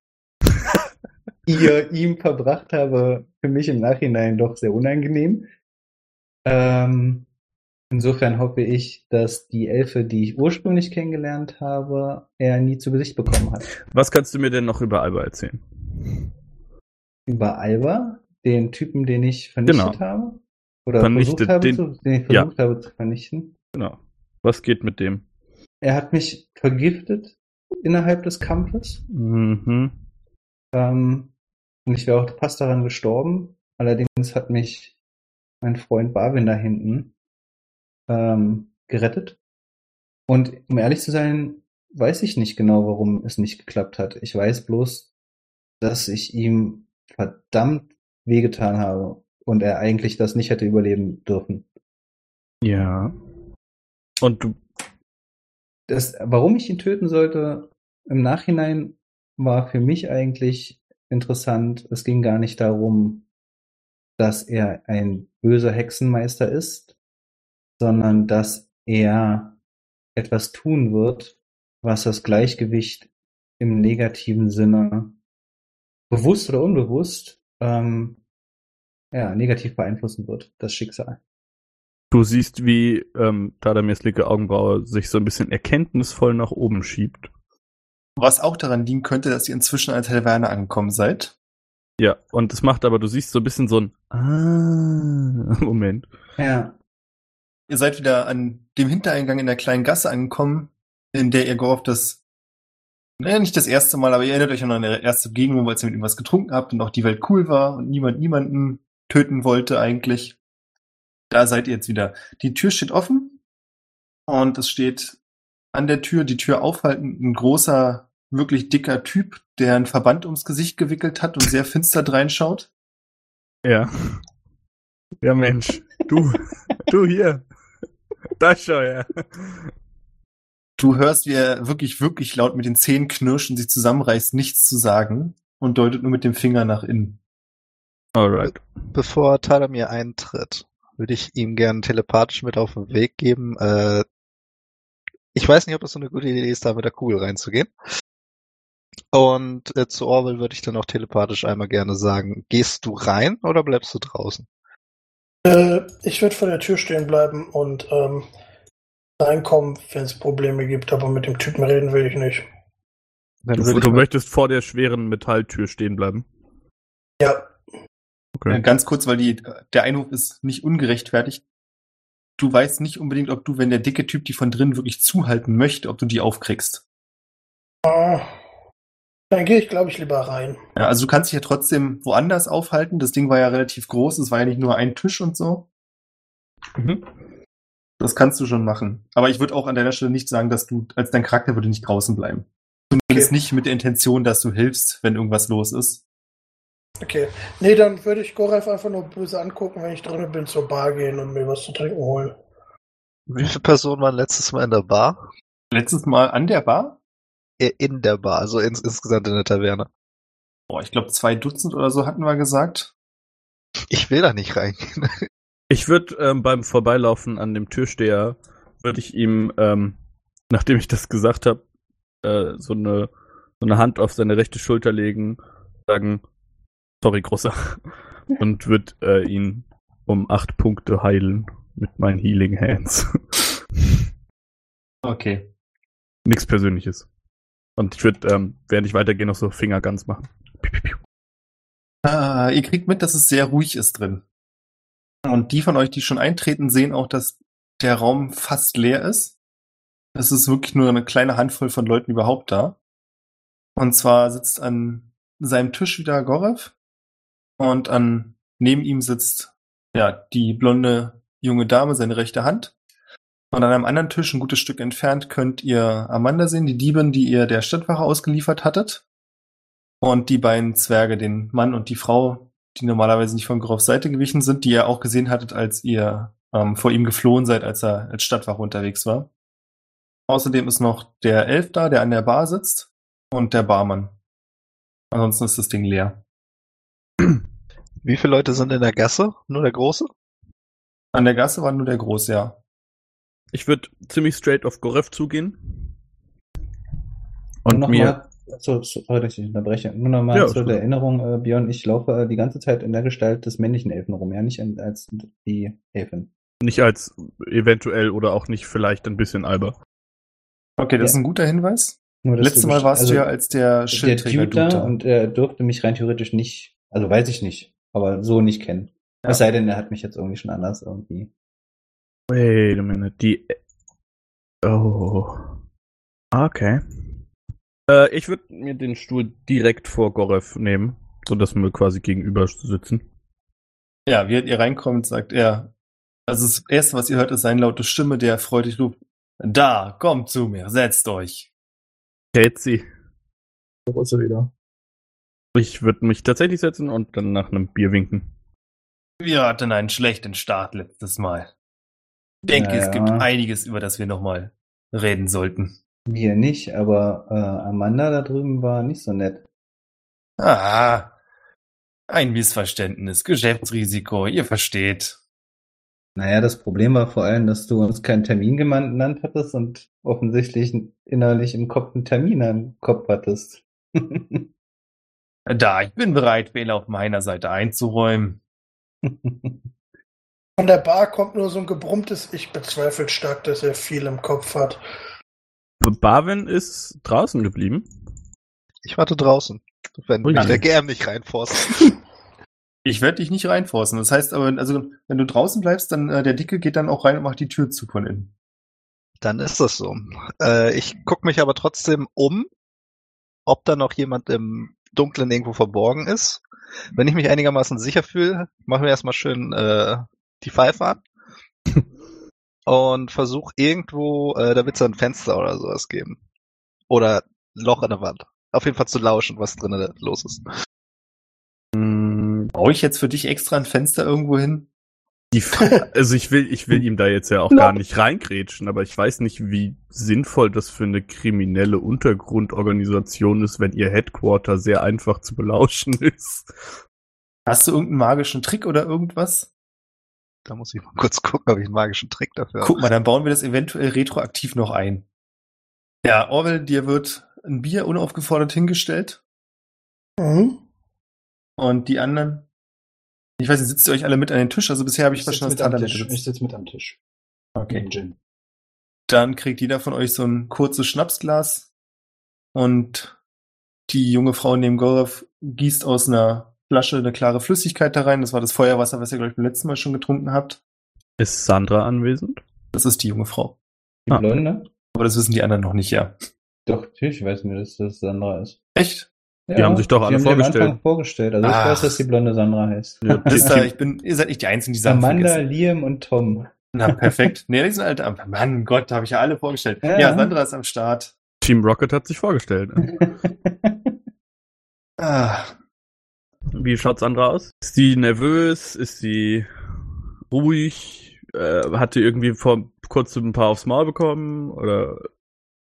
ihr, ihm verbracht habe, für mich im Nachhinein doch sehr unangenehm. Ähm, insofern hoffe ich, dass die Elfe, die ich ursprünglich kennengelernt habe, er nie zu Gesicht bekommen hat. Was kannst du mir denn noch über Alba erzählen? Über Alba, den Typen, den ich vernichtet Genau. habe? Oder Vernichtet, versucht habe, den- zu, den ich Ja. versucht habe zu vernichten. Genau. Was geht mit dem? Er hat mich vergiftet innerhalb des Kampfes. Mhm. Ähm, und ich wäre auch fast daran gestorben. Allerdings hat mich mein Freund Barwin da hinten ähm, gerettet. Und um ehrlich zu sein, weiß ich nicht genau, warum es nicht geklappt hat. Ich weiß bloß, dass ich ihm verdammt wehgetan habe und er eigentlich das nicht hätte überleben dürfen. Ja. Und du, das, warum ich ihn töten sollte, im Nachhinein war für mich eigentlich interessant. Es ging gar nicht darum, dass er ein böser Hexenmeister ist, sondern dass er etwas tun wird, was das Gleichgewicht im negativen Sinne bewusst oder unbewusst ähm, ja, negativ beeinflussen wird, das Schicksal. du siehst, wie ähm, Tadamirs linke Augenbraue sich so ein bisschen erkenntnisvoll nach oben schiebt. Was auch daran liegen könnte, dass ihr inzwischen an der Taverne angekommen seid. Ja, und es macht aber, du siehst so ein bisschen so ein Ah, Moment. Ja, Ihr seid wieder an dem Hintereingang in der kleinen Gasse angekommen, in der ihr gehofft, dass, naja, nicht das erste Mal, aber ihr erinnert euch an eure erste Begegnung, als ihr mit ihm was getrunken habt und auch die Welt cool war und niemand niemanden töten wollte eigentlich. Da seid ihr jetzt wieder. Die Tür steht offen und es steht an der Tür, die Tür aufhalten, ein großer, wirklich dicker Typ, der einen Verband ums Gesicht gewickelt hat und sehr finster reinschaut. Ja. Ja, Mensch. Du, du hier. Da schau her. Du hörst, wie er wirklich, wirklich laut mit den Zähnen knirscht und sich zusammenreißt, nichts zu sagen und deutet nur mit dem Finger nach innen. Alright. Bevor Talamir eintritt, würde ich ihm gerne telepathisch mit auf den Weg geben. Äh, ich weiß nicht, ob das so eine gute Idee ist, da mit der Kugel reinzugehen. Und äh, zu Orwell würde ich dann auch telepathisch einmal gerne sagen, gehst du rein oder bleibst du draußen? Äh, ich würde vor der Tür stehen bleiben und ähm, reinkommen, wenn es Probleme gibt, aber mit dem Typen reden will ich nicht. Dann Du, du möchtest vor der schweren Metalltür stehen bleiben. Ja, Okay. Ganz kurz, weil die, der Einruf ist nicht ungerechtfertigt. Du weißt nicht unbedingt, ob du, wenn der dicke Typ die von drin wirklich zuhalten möchte, ob du die aufkriegst. äh, dann gehe ich, glaube ich, lieber rein. Ja, also du kannst dich ja trotzdem woanders aufhalten. Das Ding war ja relativ groß. Es war ja nicht nur ein Tisch und so. Mhm. Das kannst du schon machen. Aber ich würde auch an deiner Stelle nicht sagen, dass du, als dein Charakter würde nicht draußen bleiben. Zumindest Okay. nicht mit der Intention, dass du hilfst, wenn irgendwas los ist. Okay. Nee, dann würde ich Goref einfach nur böse angucken, wenn ich drinnen bin, zur Bar gehen und mir was zu trinken holen. Wie viele Personen waren letztes Mal in der Bar? Letztes Mal an der Bar? In der Bar, also ins, insgesamt in der Taverne. Boah, ich glaube zwei Dutzend oder so hatten wir gesagt. Ich will da nicht reingehen. Ich würde ähm, beim Vorbeilaufen an dem Türsteher, würde ich ihm, ähm, nachdem ich das gesagt habe, äh, so, eine, so eine Hand auf seine rechte Schulter legen, sagen, sorry, großer, und würde äh, ihn um acht Punkte heilen mit meinen Healing Hands. Okay. Nichts Persönliches. Und ich würde, ähm, während ich weitergehe, noch so Fingerguns machen. Piu, piu, piu. Ah, ihr kriegt mit, dass es sehr ruhig ist drin. Und die von euch, die schon eintreten, sehen auch, dass der Raum fast leer ist. Es ist wirklich nur eine kleine Handvoll von Leuten überhaupt da. Und zwar sitzt an seinem Tisch wieder Gorev und an neben ihm sitzt ja die blonde junge Dame, seine rechte Hand. Und an einem anderen Tisch, ein gutes Stück entfernt, könnt ihr Amanda sehen, die Diebin, die ihr der Stadtwache ausgeliefert hattet. Und die beiden Zwerge, den Mann und die Frau, die normalerweise nicht von Gorovs Seite gewichen sind, die ihr auch gesehen hattet, als ihr ähm, vor ihm geflohen seid, als er als Stadtwache unterwegs war. Außerdem ist noch der Elf da, der an der Bar sitzt, und der Barmann. Ansonsten ist das Ding leer. Wie viele Leute sind in der Gasse? Nur der Große? An der Gasse war nur der Große, ja. Ich würde ziemlich straight auf Gorev zugehen. Und Und noch mir. Mal, so, sorry, dass ich unterbreche. Nur noch mal Ja, zur. Erinnerung, äh, Björn, ich laufe äh, die ganze Zeit in der Gestalt des männlichen Elfen rum, ja, nicht in, als die Elfin. Nicht als eventuell oder auch nicht vielleicht ein bisschen alber. Okay, das Ja. ist ein guter Hinweis. Nur, Letztes Mal warst also, du ja als der der Schildträger da Dude. und er dürfte mich rein theoretisch nicht, also weiß ich nicht, aber so nicht kennen. Ja. Es sei denn, er hat mich jetzt irgendwie schon anders irgendwie. Wait a minute, die. Oh. Okay. Äh, ich würde mir den Stuhl direkt vor Gorev nehmen, sodass wir quasi gegenüber sitzen. Ja, wie ihr reinkommt, sagt er. Also das Erste, was ihr hört, ist seine laute Stimme, der freudig ruft. Da, kommt zu mir, setzt euch. Casey. Wo ist er wieder? Ich würde mich tatsächlich setzen und dann nach einem Bier winken. Wir hatten einen schlechten Start letztes Mal. Denke, Ja, es gibt einiges, über das wir nochmal reden sollten. Wir nicht, aber äh, Amanda da drüben war nicht so nett. Ah, ein Missverständnis, Geschäftsrisiko, ihr versteht. Naja, das Problem war vor allem, dass du uns keinen Termin genannt hattest und offensichtlich innerlich im Kopf einen Termin im Kopf hattest. Da, ich bin bereit, Fehler auf meiner Seite einzuräumen. Von der Bar kommt nur so ein gebrummtes Ich bezweifelt stark, dass er viel im Kopf hat. Barwin ist draußen geblieben. Ich warte draußen. Wenn Ui. mich der GM nicht reinforst. Ich werde dich nicht reinforcen. Das heißt aber, also, wenn du draußen bleibst, dann äh, der Dicke geht dann auch rein und macht die Tür zu von innen. Dann ist das so. Äh, ich gucke mich aber trotzdem um, ob da noch jemand im Dunklen irgendwo verborgen ist. Wenn ich mich einigermaßen sicher fühle, machen wir erstmal schön äh, die Pfeife an. und versuch irgendwo, äh, da wird es ein Fenster oder sowas geben. Oder Loch in der Wand. Auf jeden Fall zu lauschen, was drinnen los ist. Mm, Brauche ich jetzt für dich extra ein Fenster irgendwo hin? Also ich will, ich will ihm da jetzt ja auch gar nicht reingrätschen, aber ich weiß nicht, wie sinnvoll das für eine kriminelle Untergrundorganisation ist, wenn ihr Headquarter sehr einfach zu belauschen ist. Hast du irgendeinen magischen Trick oder irgendwas? Da muss ich mal kurz gucken, ob ich einen magischen Trick dafür habe. Guck mal, dann bauen wir das eventuell retroaktiv noch ein. Ja, Orwell, dir wird ein Bier unaufgefordert hingestellt Mhm. und die anderen, ich weiß nicht, sitzt ihr euch alle mit an den Tisch? Also bisher habe ich Ich verstanden, dass am Tata Tisch. Ich sitze mit am Tisch. Okay. Gin. Dann kriegt jeder von euch so ein kurzes Schnapsglas und die junge Frau neben Gorov gießt aus einer Flasche eine klare Flüssigkeit da rein. Das war das Feuerwasser, was ihr, glaube ich, beim letzten Mal schon getrunken habt. Ist Sandra anwesend? Das ist die junge Frau. Die Ah. Blonde? Aber das wissen die anderen noch nicht, ja. Doch, natürlich weiß mir, dass das Sandra ist. Echt? Die haben sich doch alle die haben die am vorgestellt. Anfang vorgestellt. Also ich Ach. weiß, dass die blonde Sandra heißt. Ja, Wisst ihr, Team, ich bin, ihr seid nicht die Einzigen, die Sachen Amanda, vergessen. Liam und Tom. Na, perfekt. nee, die sind alle am Mann Gott, da habe ich ja alle vorgestellt. Ja. Ja. Sandra ist am Start. Team Rocket hat sich vorgestellt. Ah, Wie schaut Sandra aus? Ist sie nervös? Ist sie ruhig? Äh, hat die irgendwie vor kurzem ein paar aufs Maul bekommen? Oder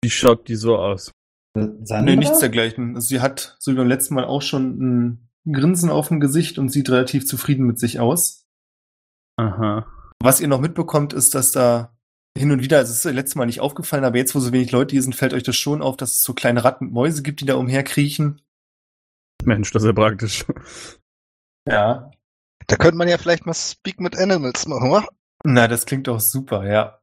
wie schaut die so aus? Sandra? nee, nichts dergleichen. Also sie hat, so wie beim letzten Mal, auch schon ein Grinsen auf dem Gesicht und sieht relativ zufrieden mit sich aus. Aha. Was ihr noch mitbekommt, ist, dass da hin und wieder, also es ist das letzte Mal nicht aufgefallen, aber jetzt, wo so wenig Leute hier sind, fällt euch das schon auf, dass es so kleine Ratten und Mäuse gibt, die da umherkriechen. Mensch, das ist ja praktisch. Ja. Da könnte man ja vielleicht mal Speak mit Animals machen, wa? Na, das klingt doch super, ja.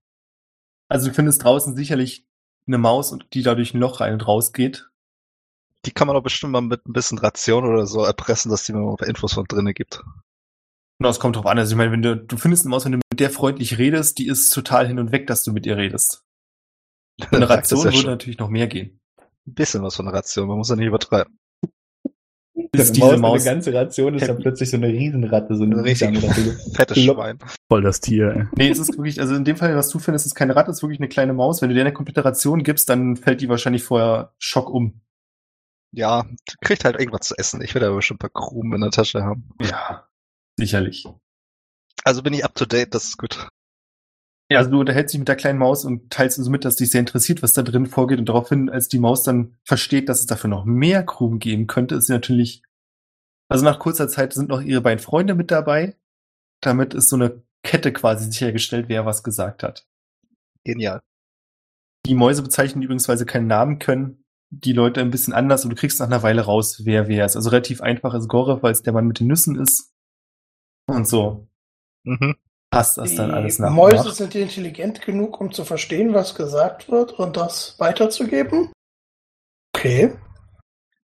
Also du findest draußen sicherlich eine Maus, und die da durch ein Loch rein und raus geht. Die kann man doch bestimmt mal mit ein bisschen Ration oder so erpressen, dass die mir mal Infos von drinnen gibt. Na, es kommt drauf an. Also ich meine, wenn du, du findest eine Maus, wenn du mit der freundlich redest, die ist total hin und weg, dass du mit ihr redest. Eine Ration ja würde natürlich noch mehr gehen. Ein bisschen was von der Ration, man muss ja nicht übertreiben. Bis diese Maus, Maus. eine ganze Ration ist dann plötzlich so eine Riesenratte, so eine Ein richtig Riesenratte. fettes Klopp. Schwein. Voll das Tier, ey. Nee, es ist wirklich, also in dem Fall, was du findest, ist keine Ratte, es ist wirklich eine kleine Maus. Wenn du der eine komplette Ration gibst, dann fällt die wahrscheinlich vorher Schock um. Ja, kriegt halt irgendwas zu essen. Ich will aber bestimmt ein paar Krumen in der Tasche haben. Ja, sicherlich. Also bin ich up to date, das ist gut. Ja, also du unterhältst dich mit der kleinen Maus und teilst so mit, dass dich sehr interessiert, was da drin vorgeht. Und daraufhin, als die Maus dann versteht, dass es dafür noch mehr Krumen geben könnte, ist sie natürlich, also nach kurzer Zeit sind noch ihre beiden Freunde mit dabei. Damit ist so eine Kette quasi sichergestellt, wer was gesagt hat. Genial. Die Mäuse bezeichnen übrigens, weil sie keinen Namen können, die Leute ein bisschen anders und du kriegst nach einer Weile raus, wer wer ist. Also relativ einfach ist Gorev, weil es der Mann mit den Nüssen ist. Und so Mhm. Passt das dann Die alles nach. Mäuse nach. sind intelligent genug, um zu verstehen, was gesagt wird und das weiterzugeben. Okay.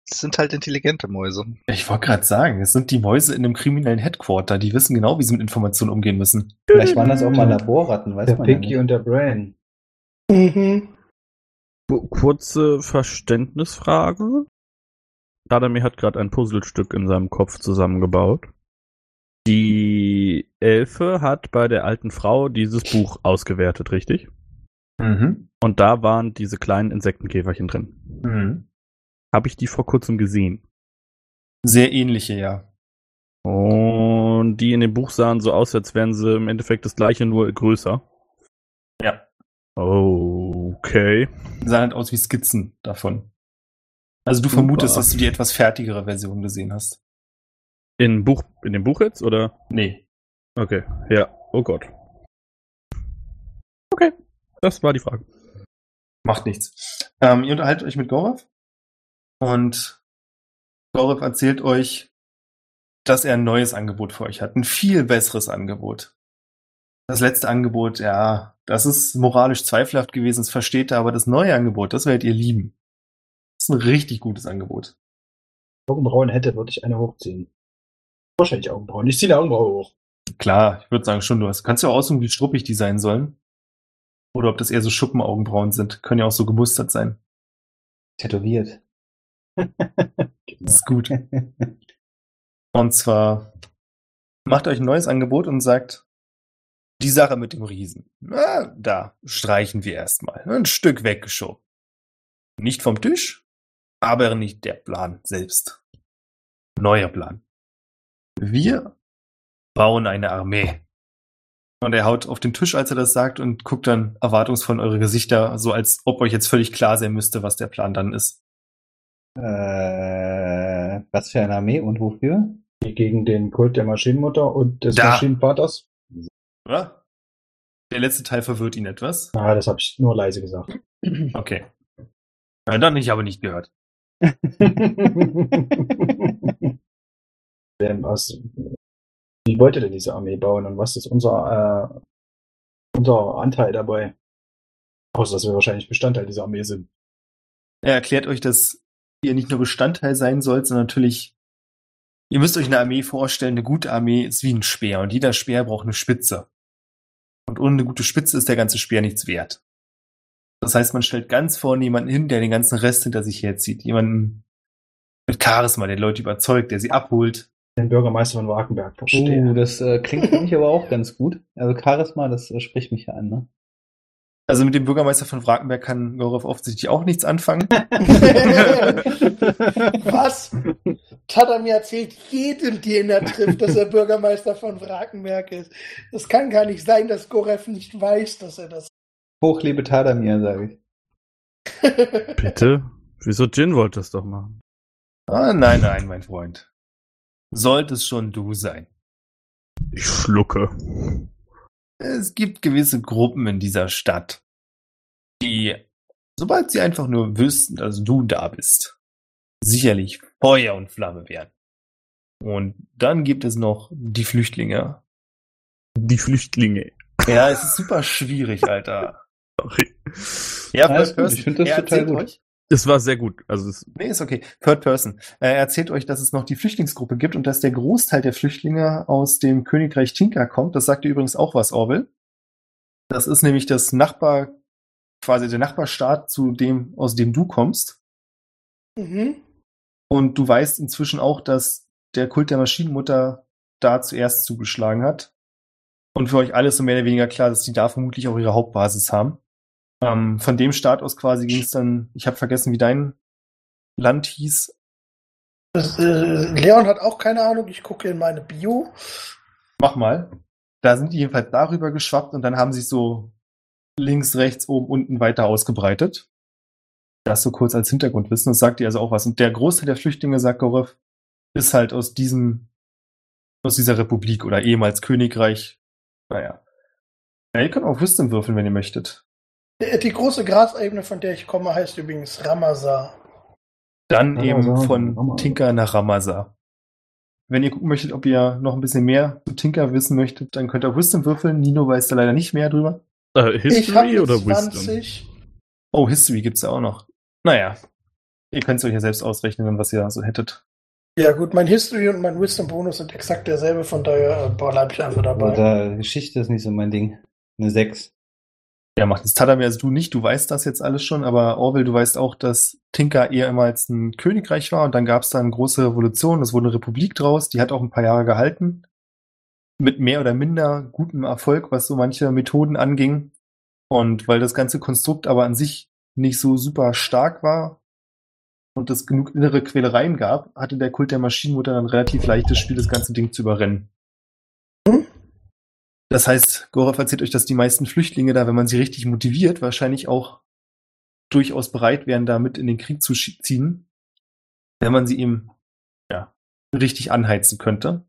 Das sind halt intelligente Mäuse. Ich wollte gerade sagen, es sind die Mäuse in einem kriminellen Headquarter, die wissen genau, wie sie mit Informationen umgehen müssen. Vielleicht waren das auch mal Laborratten, weiß Der man ja Pinky nicht. und der Brain. Mhm. Ku- Kurze Verständnisfrage. Radamir hat gerade ein Puzzlestück in seinem Kopf zusammengebaut. Die Elfe hat bei der alten Frau dieses Buch ausgewertet, richtig? Mhm. Und da waren diese kleinen Insektenkäferchen drin. Mhm. Habe ich die vor kurzem gesehen. Sehr ähnliche, ja. Und die in dem Buch sahen so aus, als wären sie im Endeffekt das gleiche, nur größer. Ja. Okay. Sahen halt aus wie Skizzen davon. Also du Super. vermutest, dass du die etwas fertigere Version gesehen hast. In Buch, in dem Buch jetzt, oder? Nee. Okay. Ja. Oh Gott. Okay. Das war die Frage. Macht nichts. Ähm, ihr unterhaltet euch mit Gorev und Gorev erzählt euch, dass er ein neues Angebot für euch hat. Ein viel besseres Angebot. Das letzte Angebot, ja, das ist moralisch zweifelhaft gewesen, das versteht er, aber das neue Angebot, das werdet ihr lieben. Das ist ein richtig gutes Angebot. Augenbrauen hätte, würde ich eine hochziehen. Wahrscheinlich Augenbrauen. Ich ziehe eine Augenbraue hoch. Klar, ich würde sagen schon, du hast, kannst ja auch aussuchen, wie struppig die sein sollen. Oder ob das eher so Schuppenaugenbrauen sind. Können ja auch so gemustert sein. Tätowiert. Das ist gut. Und zwar macht euch ein neues Angebot und sagt, die Sache mit dem Riesen, na, da streichen wir erstmal. Ein Stück weggeschoben. Nicht vom Tisch, aber nicht der Plan selbst. Neuer Plan. Wir bauen eine Armee. Und er haut auf den Tisch, als er das sagt, und guckt dann erwartungsvoll in eure Gesichter, so als ob euch jetzt völlig klar sein müsste, was der Plan dann ist. Äh, was für eine Armee und wofür? Gegen den Kult der Maschinenmutter und des Da. Maschinenvaters. Oder? Der letzte Teil verwirrt ihn etwas. Ah, das habe ich nur leise gesagt. Okay. Ja, dann ich aber nicht gehört. Denn was, wie wollt ihr denn diese Armee bauen und was ist unser, äh, unser Anteil dabei? Außer, dass wir wahrscheinlich Bestandteil dieser Armee sind. Er erklärt euch, dass ihr nicht nur Bestandteil sein sollt, sondern natürlich, ihr müsst euch eine Armee vorstellen, eine gute Armee ist wie ein Speer und jeder Speer braucht eine Spitze. Und ohne eine gute Spitze ist der ganze Speer nichts wert. Das heißt, man stellt ganz vorne jemanden hin, der den ganzen Rest hinter sich herzieht. Jemanden mit Charisma, der Leute überzeugt, der sie abholt. Den Bürgermeister von Wagenberg verstehe. Oh, das äh, klingt für mich aber auch ganz gut. Also Charisma, das äh, spricht mich ja an, ne? Also mit dem Bürgermeister von Wrakenberg kann Gorov offensichtlich auch nichts anfangen. Was? Tadamir erzählt jedem, den er trifft, dass er Bürgermeister von Wrakenberg ist. Es kann gar nicht sein, dass Gorev nicht weiß, dass er das Hochlebe Tadamir, sage ich. Bitte? Wieso Jin wollte das doch machen? Ah, nein, nein, mein Freund. Sollte es schon du sein. Ich schlucke. Es gibt gewisse Gruppen in dieser Stadt, die, sobald sie einfach nur wüssten, dass du da bist, sicherlich Feuer und Flamme wären. Und dann gibt es noch die Flüchtlinge. Die Flüchtlinge. Ja, es ist super schwierig, Alter. Sorry. Ja, gut, ich finde das total gut. Euch, Es war sehr gut. Also es, nee, ist okay. Third Person. Äh, Er erzählt euch, dass es noch die Flüchtlingsgruppe gibt und dass der Großteil der Flüchtlinge aus dem Königreich Tinka kommt. Das sagt dir übrigens auch was, Orwell. Das ist nämlich das Nachbar, quasi der Nachbarstaat zu dem, aus dem du kommst. Mhm. Und du weißt inzwischen auch, dass der Kult der Maschinenmutter da zuerst zugeschlagen hat. Und für euch alles so mehr oder weniger klar, dass die da vermutlich auch ihre Hauptbasis haben. Ähm, von dem Staat aus quasi ging es dann, ich habe vergessen, wie dein Land hieß. Das, äh, Leon hat auch keine Ahnung. Ich gucke in meine Bio. Mach mal. Da sind die jedenfalls darüber geschwappt und dann haben sich so links, rechts, oben, unten weiter ausgebreitet. Das so kurz als Hintergrundwissen. Das sagt dir also auch was. Und der Großteil der Flüchtlinge, sagt Gorev, ist halt aus diesem, aus dieser Republik oder ehemals Königreich. Naja. Ja, ihr könnt auch Wisdom würfeln, wenn ihr möchtet. Die, große Grasebene, von der ich komme, heißt übrigens Ramazar. Dann Ramazan, eben von Ramazan. Tinker nach Ramazar. Wenn ihr gucken möchtet, ob ihr noch ein bisschen mehr zu Tinker wissen möchtet, dann könnt ihr Wisdom würfeln. Nino weiß da leider nicht mehr drüber. äh, History oder Wisdom? 20. Oh, History gibt's ja auch noch. Naja. Ihr könnt es euch ja selbst ausrechnen, was ihr so hättet. Ja gut, mein History und mein Wisdom-Bonus sind exakt derselbe, von daher äh, bleibe ich einfach dabei. Oder Geschichte ist nicht so mein Ding. Eine 6. Ja, macht das Tadamir, also du nicht, du weißt das jetzt alles schon, aber Orwell, du weißt auch, dass Tinker ehemals ein Königreich war und dann gab's da eine große Revolution, es wurde eine Republik draus, die hat auch ein paar Jahre gehalten. Mit mehr oder minder gutem Erfolg, was so manche Methoden anging. Und weil das ganze Konstrukt aber an sich nicht so super stark war und es genug innere Quälereien gab, hatte der Kult der Maschinenmutter dann relativ leichtes Spiel, das ganze Ding zu überrennen. Das heißt, Gorov erzählt euch, dass die meisten Flüchtlinge da, wenn man sie richtig motiviert, wahrscheinlich auch durchaus bereit wären, da mit in den Krieg zu ziehen, wenn man sie eben ja, richtig anheizen könnte.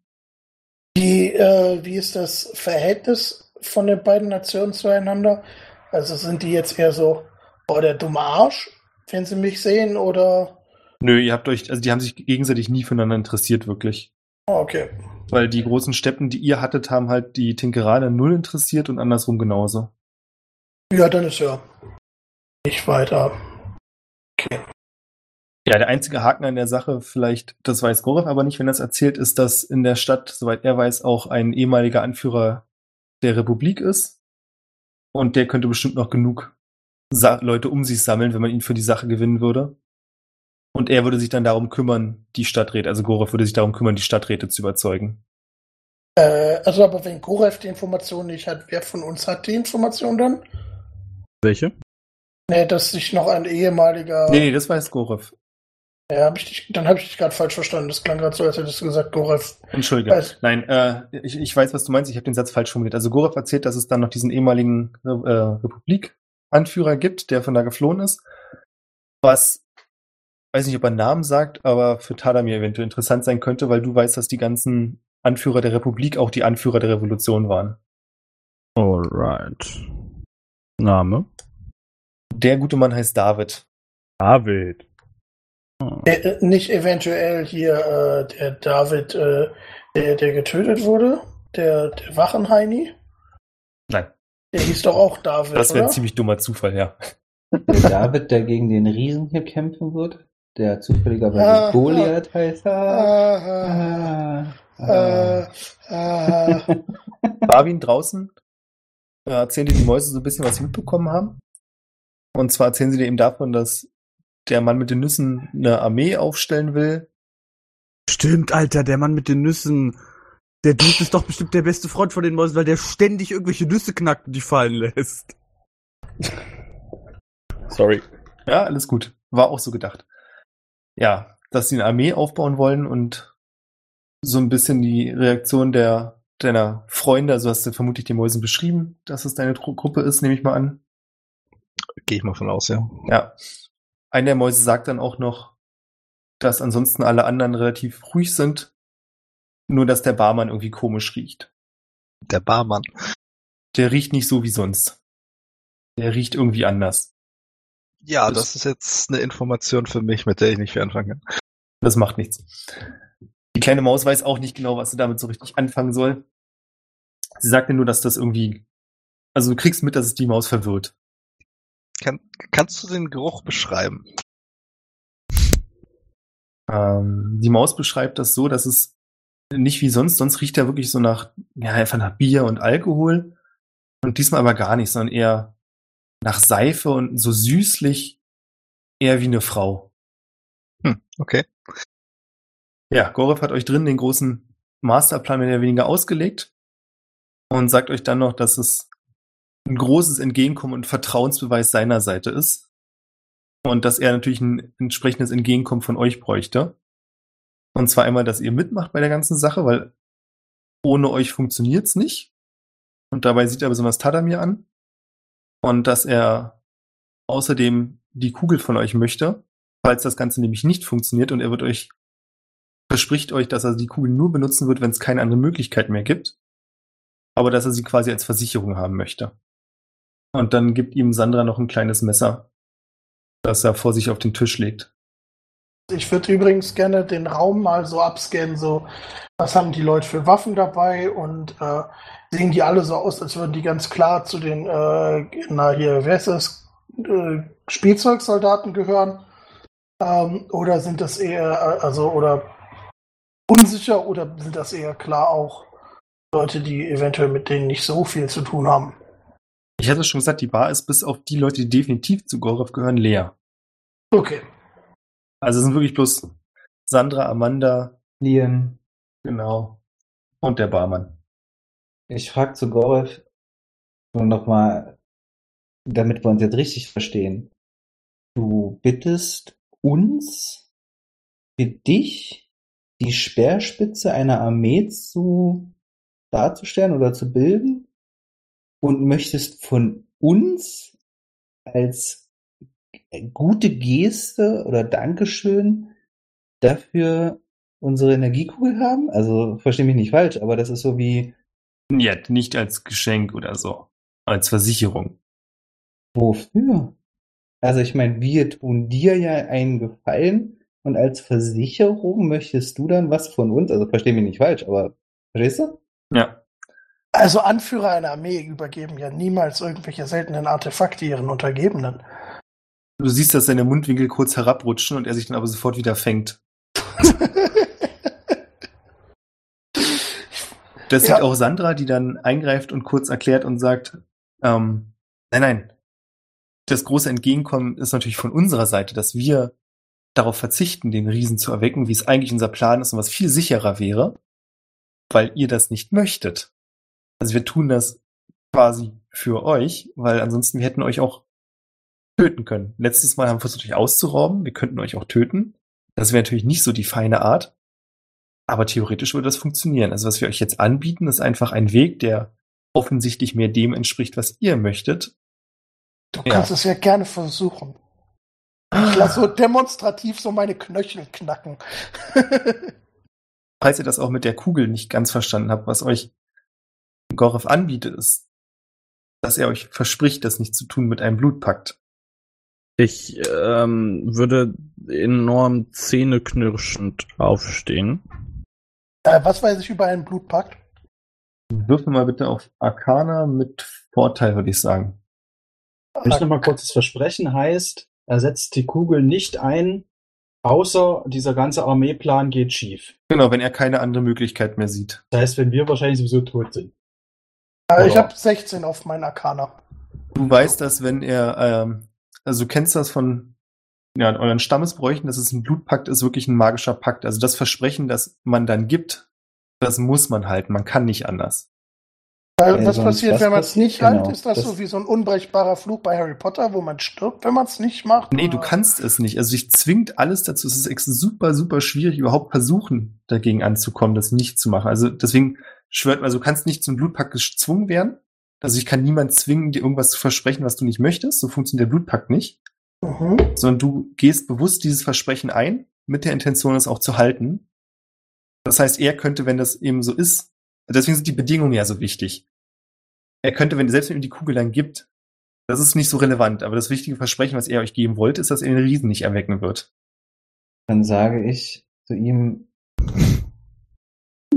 Wie, äh, wie ist das Verhältnis von den beiden Nationen zueinander? Also sind die jetzt eher so, oh, der dumme Arsch, wenn sie mich sehen, oder? Nö, ihr habt euch, also die haben sich gegenseitig nie füreinander interessiert, wirklich. Oh, okay. Weil die großen Steppen, die ihr hattet, haben halt die Tinkeraner null interessiert und andersrum genauso. Ja, dann ist ja nicht weiter. Ja, der einzige Haken an der Sache, vielleicht, das weiß Gorov aber nicht, wenn er es erzählt, ist, dass in der Stadt, soweit er weiß, auch ein ehemaliger Anführer der Republik ist. Und der könnte bestimmt noch genug Sa Leute um sich sammeln, wenn man ihn für die Sache gewinnen würde. Und er würde sich dann darum kümmern, die Stadträte, also Gorov würde sich darum kümmern, die Stadträte zu überzeugen. Äh, also aber wenn Gorev die Information nicht hat, wer von uns hat die Information dann? Welche? Nee, dass sich noch ein ehemaliger. Nee, nee, das weiß Gorov. Ja, hab ich dich, dann habe ich dich gerade falsch verstanden. Das klang gerade so, als hättest du gesagt, Gorev. Entschuldige. Weiß. Nein, äh, ich, ich weiß, was du meinst. Ich habe den Satz falsch formuliert. Also Gorov erzählt, dass es dann noch diesen ehemaligen äh, Republik-Anführer gibt, der von da geflohen ist. Was, weiß nicht, ob er einen Namen sagt, aber für Tadamir eventuell interessant sein könnte, weil du weißt, dass die ganzen Anführer der Republik auch die Anführer der Revolution waren. Alright. Name? Der gute Mann heißt David. David. Äh, äh, nicht eventuell hier äh, der David, äh, der, der getötet wurde? Der, der Wachenheini? Nein, Der hieß doch auch David, das wäre ein ziemlich dummer Zufall, ja. Der David, der gegen den Riesen hier kämpfen wird, der zufälligerweise Ah, Goliath heißt. Ah, Ah, ah. äh, äh, Barwin draußen äh, erzählen dir die Mäuse so ein bisschen, was sie mitbekommen haben. Und zwar erzählen sie dir eben davon, dass der Mann mit den Nüssen eine Armee aufstellen will. Stimmt, Alter, der Mann mit den Nüssen. Der Dude ist doch bestimmt der beste Freund von den Mäusen, weil der ständig irgendwelche Nüsse knackt und die fallen lässt. Sorry. Ja, alles gut. War auch so gedacht. Ja, dass sie eine Armee aufbauen wollen und so ein bisschen die Reaktion der deiner Freunde, also hast du vermutlich die Mäusen beschrieben, dass es deine Gruppe ist, nehme ich mal an. Gehe ich mal von aus, ja. Ja. Einer der Mäuse sagt dann auch noch, dass ansonsten alle anderen relativ ruhig sind, nur dass der Barmann irgendwie komisch riecht. Der Barmann. der riecht nicht so wie sonst. Der riecht irgendwie anders. Ja, Das- ist jetzt eine Information für mich, mit der ich nicht viel anfangen kann. Das macht nichts. Die kleine Maus weiß auch nicht genau, was sie damit so richtig anfangen soll. Sie sagt mir nur, dass das irgendwie, also du kriegst mit, dass es die Maus verwirrt. Kann, kannst du den Geruch beschreiben? Ähm, die Maus beschreibt das so, dass es nicht wie sonst, sonst riecht er wirklich so nach, ja, einfach nach Bier und Alkohol. Und diesmal aber gar nicht, sondern eher nach Seife und so süßlich, eher wie eine Frau. Hm, okay. Ja, Gorev hat euch drin den großen Masterplan mehr oder weniger ausgelegt und sagt euch dann noch, dass es ein großes Entgegenkommen und Vertrauensbeweis seiner Seite ist und dass er natürlich ein entsprechendes Entgegenkommen von euch bräuchte. Und zwar einmal, dass ihr mitmacht bei der ganzen Sache, weil ohne euch funktioniert's nicht. Und dabei sieht er besonders Tadamir an. Und dass er außerdem die Kugel von euch möchte, falls das Ganze nämlich nicht funktioniert und er wird euch verspricht euch, dass er die Kugel nur benutzen wird, wenn es keine andere Möglichkeit mehr gibt. Aber dass er sie quasi als Versicherung haben möchte. Und dann gibt ihm Sandra noch ein kleines Messer, das er vor sich auf den Tisch legt. Ich würde übrigens gerne den Raum mal so abscannen, so was haben die Leute für Waffen dabei und äh, sehen die alle so aus, als würden die ganz klar zu den, äh, na hier, wer ist das, äh, Spielzeugsoldaten gehören? Ähm, oder sind das eher, äh, also, oder unsicher oder sind das eher klar auch Leute, die eventuell mit denen nicht so viel zu tun haben? Ich hatte schon gesagt, die Bar ist bis auf die Leute, die definitiv zu Gorev gehören, leer. Okay. Also es sind wirklich bloß Sandra, Amanda, Liam, genau, und der Barmann. Ich frage zu Gorev nur nochmal, damit wir uns jetzt richtig verstehen. Du bittest uns für dich die Speerspitze einer Armee zu darzustellen oder zu bilden und möchtest von uns als gute Geste oder Dankeschön dafür unsere Energiekugel haben? Also verstehe mich nicht falsch, aber das ist so wie, Ja, nicht als Geschenk oder so, als Versicherung. wofür? Also ich meine, wir tun dir ja einen Gefallen und als Versicherung möchtest du dann was von uns? Also verstehe mich nicht falsch, aber verstehst du? Ja, Also Anführer einer Armee übergeben ja niemals irgendwelche seltenen Artefakte ihren Untergebenen. du siehst, dass seine Mundwinkel kurz herabrutschen und er sich dann aber sofort wieder fängt. Das Ja. sieht auch Sandra, die dann eingreift und kurz erklärt und sagt, ähm, nein, nein, das große Entgegenkommen ist natürlich von unserer Seite, dass wir darauf verzichten, den Riesen zu erwecken, wie es eigentlich unser Plan ist und was viel sicherer wäre, weil ihr das nicht möchtet. Also wir tun das quasi für euch, weil ansonsten wir hätten euch auch töten können. Letztes Mal haben wir versucht, euch auszurauben, wir könnten euch auch töten. Das wäre natürlich nicht so die feine Art, aber theoretisch würde das funktionieren. Also was wir euch jetzt anbieten, ist einfach ein Weg, der offensichtlich mehr dem entspricht, was ihr möchtet. Du Ja. kannst es ja gerne versuchen. Ich lasse so demonstrativ so meine Knöchel knacken. Falls ihr das auch mit der Kugel nicht ganz verstanden habt, was euch Gorev anbietet, ist, dass er euch verspricht, das nicht zu tun mit einem Blutpakt. Ich ähm, würde enorm zähneknirschend aufstehen. Äh, was weiß ich über einen Blutpakt? Würfel mal bitte auf Arcana mit Vorteil, würde ich sagen. Ich nochmal kurz das Versprechen heißt, er setzt die Kugel nicht ein, außer dieser ganze Armeeplan geht schief. Genau, wenn er keine andere Möglichkeit mehr sieht. Das heißt, wenn wir wahrscheinlich sowieso tot sind. Äh, ich habe 16 auf meinen Arcana. Du weißt, dass wenn er, ähm, also du kennst das von ja, euren Stammesbräuchen, dass es ein Blutpakt ist, wirklich ein magischer Pakt. Also das Versprechen, das man dann gibt, das muss man halten. Man kann nicht anders. Äh, Ja, was passiert, wenn man es nicht hält? Genau, Ist das, das- so wie so ein unbrechbarer Fluch bei Harry Potter, wo man stirbt, wenn man es nicht macht? Nee, du Oder- kannst es nicht. Also dich zwingt alles dazu. Es ist ex- super, super schwierig, überhaupt versuchen, dagegen anzukommen, das nicht zu machen. Also deswegen schwört, also du kannst nicht zum Blutpakt gezwungen werden. Also ich kann niemand zwingen, dir irgendwas zu versprechen, was du nicht möchtest. So funktioniert der Blutpakt nicht. Mhm. sondern du gehst bewusst dieses Versprechen ein, mit der Intention, es auch zu halten. Das heißt, er könnte, wenn das eben so ist, deswegen sind die Bedingungen ja so wichtig. er könnte, wenn selbst wenn ihm die Kugel dann gibt, das ist nicht so relevant. Aber das wichtige Versprechen, was er euch geben wollte, ist, dass er den Riesen nicht erwecken wird. Dann sage ich zu ihm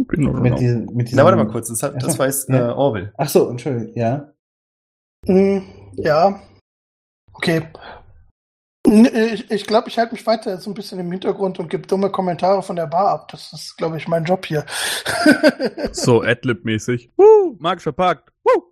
Bin nur mit diesem, mit diesem Na, warte mal kurz, das, hat, das Ach so, weiß äh, ja. Orwell. Ach so, Entschuldigung, ja. Hm, ja. Okay. N- Ich, ich glaube, ich halte mich weiter so ein bisschen im Hintergrund und gebe dumme Kommentare von der Bar ab. Das ist, glaube ich, mein Job hier. So Adlib-mäßig. Woo, magischer Pakt. Woo.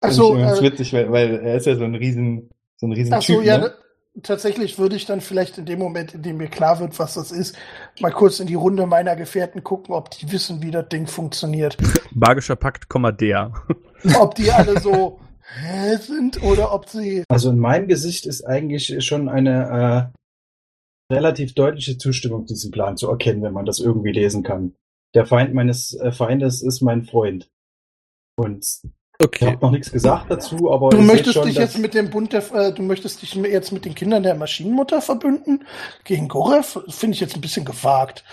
Achso, das ist äh, witzig, weil, weil er ist ja so ein riesen, so ein riesen ach so, Typ, ja, ne? tatsächlich würde ich dann vielleicht in dem Moment, in dem mir klar wird, was das ist, mal kurz in die Runde meiner Gefährten gucken, ob die wissen, wie das Ding funktioniert. Magischer Pakt, Komma der. ob die alle so hä sind oder ob sie. Also in meinem Gesicht ist eigentlich schon eine äh, relativ deutliche Zustimmung diesem Plan zu erkennen, wenn man das irgendwie lesen kann. Der Feind meines äh, Feindes ist mein Freund. Und ich Okay. habe noch nichts gesagt dazu, aber Du möchtest schon, dich jetzt mit dem Bund der, äh, du möchtest dich jetzt mit den Kindern der Maschinenmutter verbünden gegen Gorev? Finde ich jetzt ein bisschen gewagt.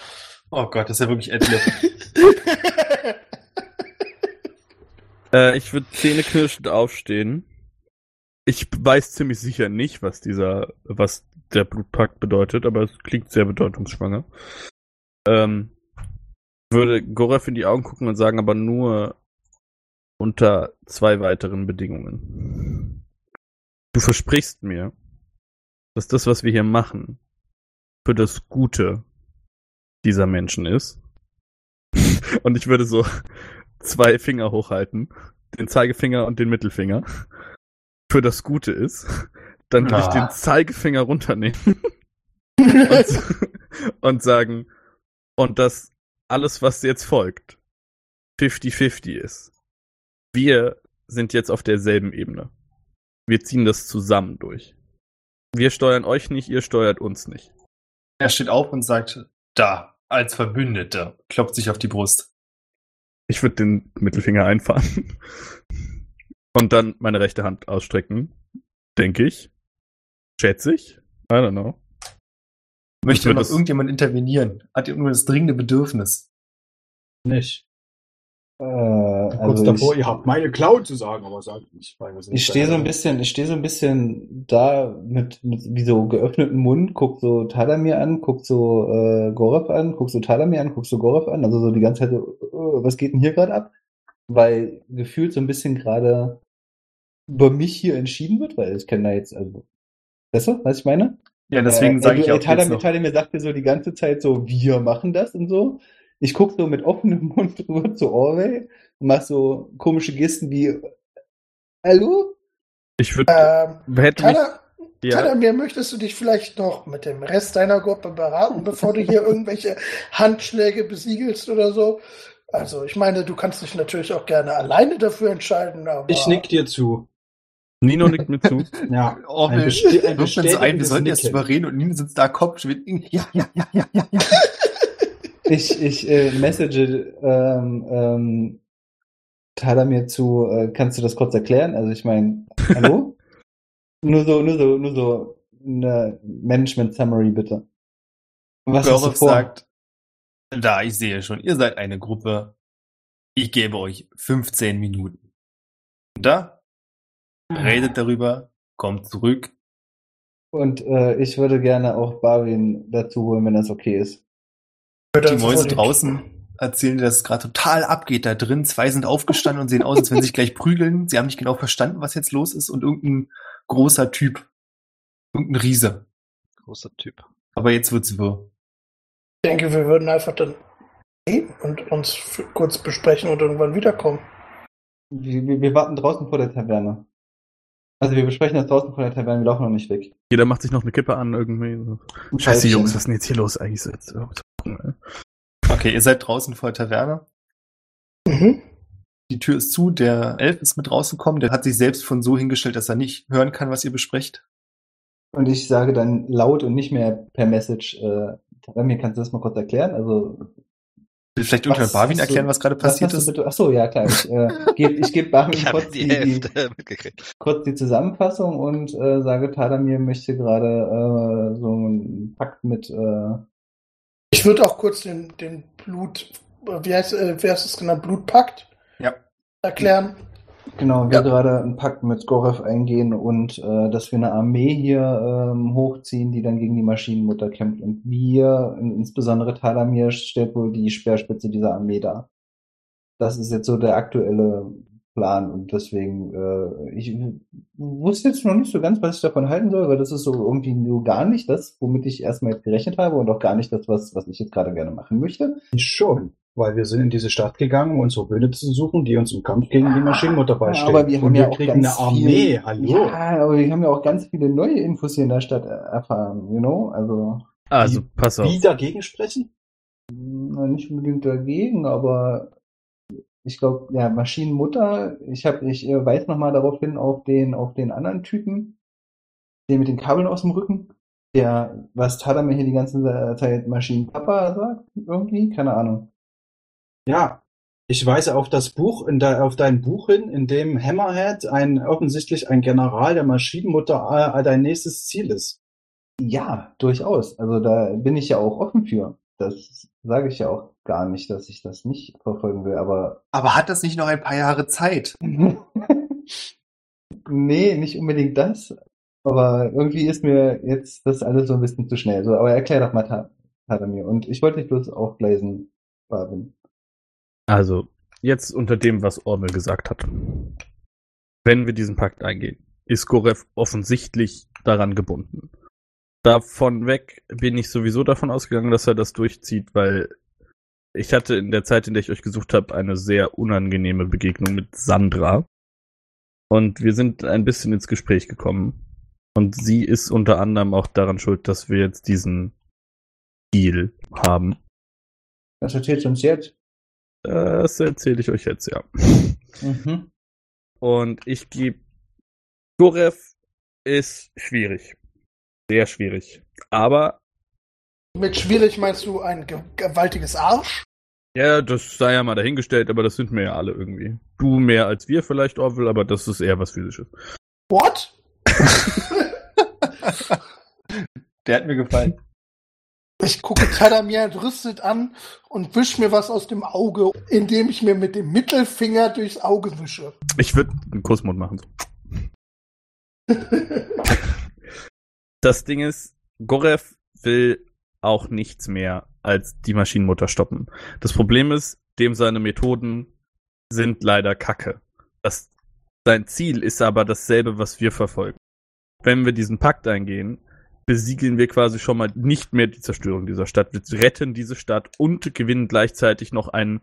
Oh Gott, das ist ja wirklich Adlib. Äh, ich würde zähneknirschend aufstehen. Ich weiß ziemlich sicher nicht, was dieser, was der Blutpakt bedeutet, aber es klingt sehr bedeutungsschwanger. Ähm, würde Gorev in die Augen gucken und sagen, aber nur unter zwei weiteren Bedingungen. Du versprichst mir, dass das, was wir hier machen, für das Gute dieser Menschen ist. Und ich würde so zwei Finger hochhalten, den Zeigefinger und den Mittelfinger, für das Gute ist. Dann würde ich Ah. den Zeigefinger runternehmen und, und sagen, und dass alles, was jetzt folgt, 50-50 ist. Wir sind jetzt auf derselben Ebene. Wir ziehen das zusammen durch. Wir steuern euch nicht, ihr steuert uns nicht. Er steht auf und sagt, da, als Verbündeter, klopft sich auf die Brust. Ich würde den Mittelfinger einfahren und dann meine rechte Hand ausstrecken. Denke ich. Schätze ich. I don't know. Möchte noch das- irgendjemand intervenieren? Hat nur das dringende Bedürfnis? nicht. Äh, Kurz also davor, ich, ihr habt meine Cloud zu sagen, aber sagt nicht, weil wir sind ich stehe so ein bisschen, ich stehe so ein bisschen da mit, mit wie so geöffnetem Mund, guck so Talamir an, guck so äh, Gorev an, guck so Talamir an, guck so Gorev an, also so die ganze Zeit so, äh, was geht denn hier gerade ab? Weil gefühlt so ein bisschen gerade über mich hier entschieden wird, weil ich kenne da jetzt, also, besser, was ich meine? Ja, deswegen Äh, sage äh, ich du- auch äh, jetzt Talamir, noch. Talamir sagt mir so die ganze Zeit so, wir machen das und so. Ich guck so mit offenem Mund rüber zu Orwell und mach so komische Gesten wie, hallo? Ich würde, Ähm, hätte mich, Tyler, ja, Talamir, möchtest du dich vielleicht noch mit dem Rest deiner Gruppe beraten, bevor du hier irgendwelche Handschläge besiegelst oder so? Also, ich meine, du kannst dich natürlich auch gerne alleine dafür entscheiden, aber. Ich nick dir zu. Nino nickt mir zu. Ja. Orwell Ein besti- ein so ein, wir sollten jetzt Nicken. überreden und Nina sitzt da Kopf. Ja, ja, ja, ja, ja, ja. Ich, ich äh, message ähm, ähm, Talamir zu, äh, kannst du das kurz erklären? Also ich meine, hallo? nur so, nur so, nur so eine Management Summary bitte. Was hast du vor? sagt, da, ich sehe schon, ihr seid eine Gruppe. Ich gebe euch 15 Minuten. Da, redet darüber, kommt zurück. Und äh, ich würde gerne auch Barwin dazu holen, wenn das okay ist. Die Mäuse draußen erzählen dir, dass es gerade total abgeht da drin. Zwei sind aufgestanden und sehen aus, als wenn sie sich gleich prügeln. Sie haben nicht genau verstanden, was jetzt los ist. Und irgendein großer Typ. Irgendein Riese. Großer Typ. Aber jetzt wird's wirr. Ich denke, wir würden einfach dann gehen und uns kurz besprechen und irgendwann wiederkommen. Wir, wir, wir warten draußen vor der Taverne. Also wir besprechen das draußen vor der Taverne, wir laufen noch nicht weg. Jeder macht sich noch eine Kippe an irgendwie. Scheiße. Jungs, was ist denn jetzt hier los eigentlich? Äh, Okay, ihr seid draußen vor der Taverne. Mhm. Die Tür ist zu, der Elf ist mit rausgekommen. Der hat sich selbst von so hingestellt, dass er nicht hören kann, was ihr besprecht. Und ich sage dann laut und nicht mehr per Message, äh, Talamir, kannst du das mal kurz erklären? Also Will vielleicht irgendjemand Was Barwin erklären, was gerade passiert ist? bitte? Ach so, ja klar. Ich äh, gebe geb habe kurz die die, kurz die Zusammenfassung und äh, sage, Tadamir möchte gerade äh, so einen Pakt mit äh, Ich würde auch kurz den, den Blut, wie heißt, äh, wie heißt es genannt, Blutpakt? erklären. Genau, wir Ja. gerade einen Pakt mit Gorev eingehen und äh, dass wir eine Armee hier ähm, hochziehen, die dann gegen die Maschinenmutter kämpft. Und wir, in- insbesondere Talamir, stellt wohl die Speerspitze dieser Armee dar. Das ist jetzt so der aktuelle Plan und deswegen, äh, ich wusste jetzt noch nicht so ganz, was ich davon halten soll, weil das ist so irgendwie nur gar nicht das, womit ich erstmal jetzt gerechnet habe und auch gar nicht das, was, was ich jetzt gerade gerne machen möchte. Schon, weil wir sind in diese Stadt gegangen, um unsere Bühne zu suchen, die uns im Kampf gegen die Maschinenmutter beisteht. aber wir haben Und ja wir auch kriegen ganz eine Armee, viel, hallo. Ja, aber wir haben ja auch ganz viele neue Infos hier in der Stadt erfahren, you know? Also Also, Die- pass auf. Wie dagegen sprechen? na, nicht unbedingt dagegen, aber ich glaube, ja, Maschinenmutter, ich habe, ich äh, weise nochmal darauf hin, auf den, auf den anderen Typen, den mit den Kabeln aus dem Rücken, der, was Tada mir hier die ganze Zeit Maschinenpapa sagt, irgendwie, keine Ahnung. Ja, ich weise auf das Buch, in de, auf dein Buch hin, in dem Hammerhead ein offensichtlich ein General der Maschinenmutter äh, dein nächstes Ziel ist. Ja, durchaus. Also da bin ich ja auch offen für. Das sage ich ja auch gar nicht, dass ich das nicht verfolgen will, aber Aber hat das nicht noch ein paar Jahre Zeit? nee, nicht unbedingt das. Aber irgendwie ist mir jetzt das alles so ein bisschen zu schnell. So, aber erklär doch mal Ta- Tadamir. Und ich wollte dich bloß aufbläsen, Barwin. Also, jetzt unter dem, was Ormel gesagt hat. Wenn wir diesen Pakt eingehen, ist Gorev offensichtlich daran gebunden. Davon weg bin ich sowieso davon ausgegangen, dass er das durchzieht, weil ich hatte in der Zeit, in der ich euch gesucht habe, eine sehr unangenehme Begegnung mit Sandra. Und wir sind ein bisschen ins Gespräch gekommen. Und sie ist unter anderem auch daran schuld, dass wir jetzt diesen Deal haben. Was erzählst du uns jetzt? Das erzähle ich euch jetzt, ja. Mhm. Und ich gebe. Gorev ist schwierig. Sehr schwierig. Aber, Mit schwierig meinst du ein ge gewaltiges Arsch? ja, das sei ja mal dahingestellt, aber das sind wir ja alle irgendwie. Du mehr als wir vielleicht, Orwell, aber das ist eher was Physisches. What? Der hat mir gefallen. Ich gucke Tadamir entrüstet an und wisch mir was aus dem Auge, indem ich mir mit dem Mittelfinger durchs Auge wische. Ich würde einen Kussmund machen. Das Ding ist, Gorev will auch nichts mehr als die Maschinenmutter stoppen. Das Problem ist, dem seine Methoden sind leider Kacke. Das, sein Ziel ist aber dasselbe, was wir verfolgen. Wenn wir diesen Pakt eingehen, besiegeln wir quasi schon mal nicht mehr die Zerstörung dieser Stadt. Wir retten diese Stadt und gewinnen gleichzeitig noch einen,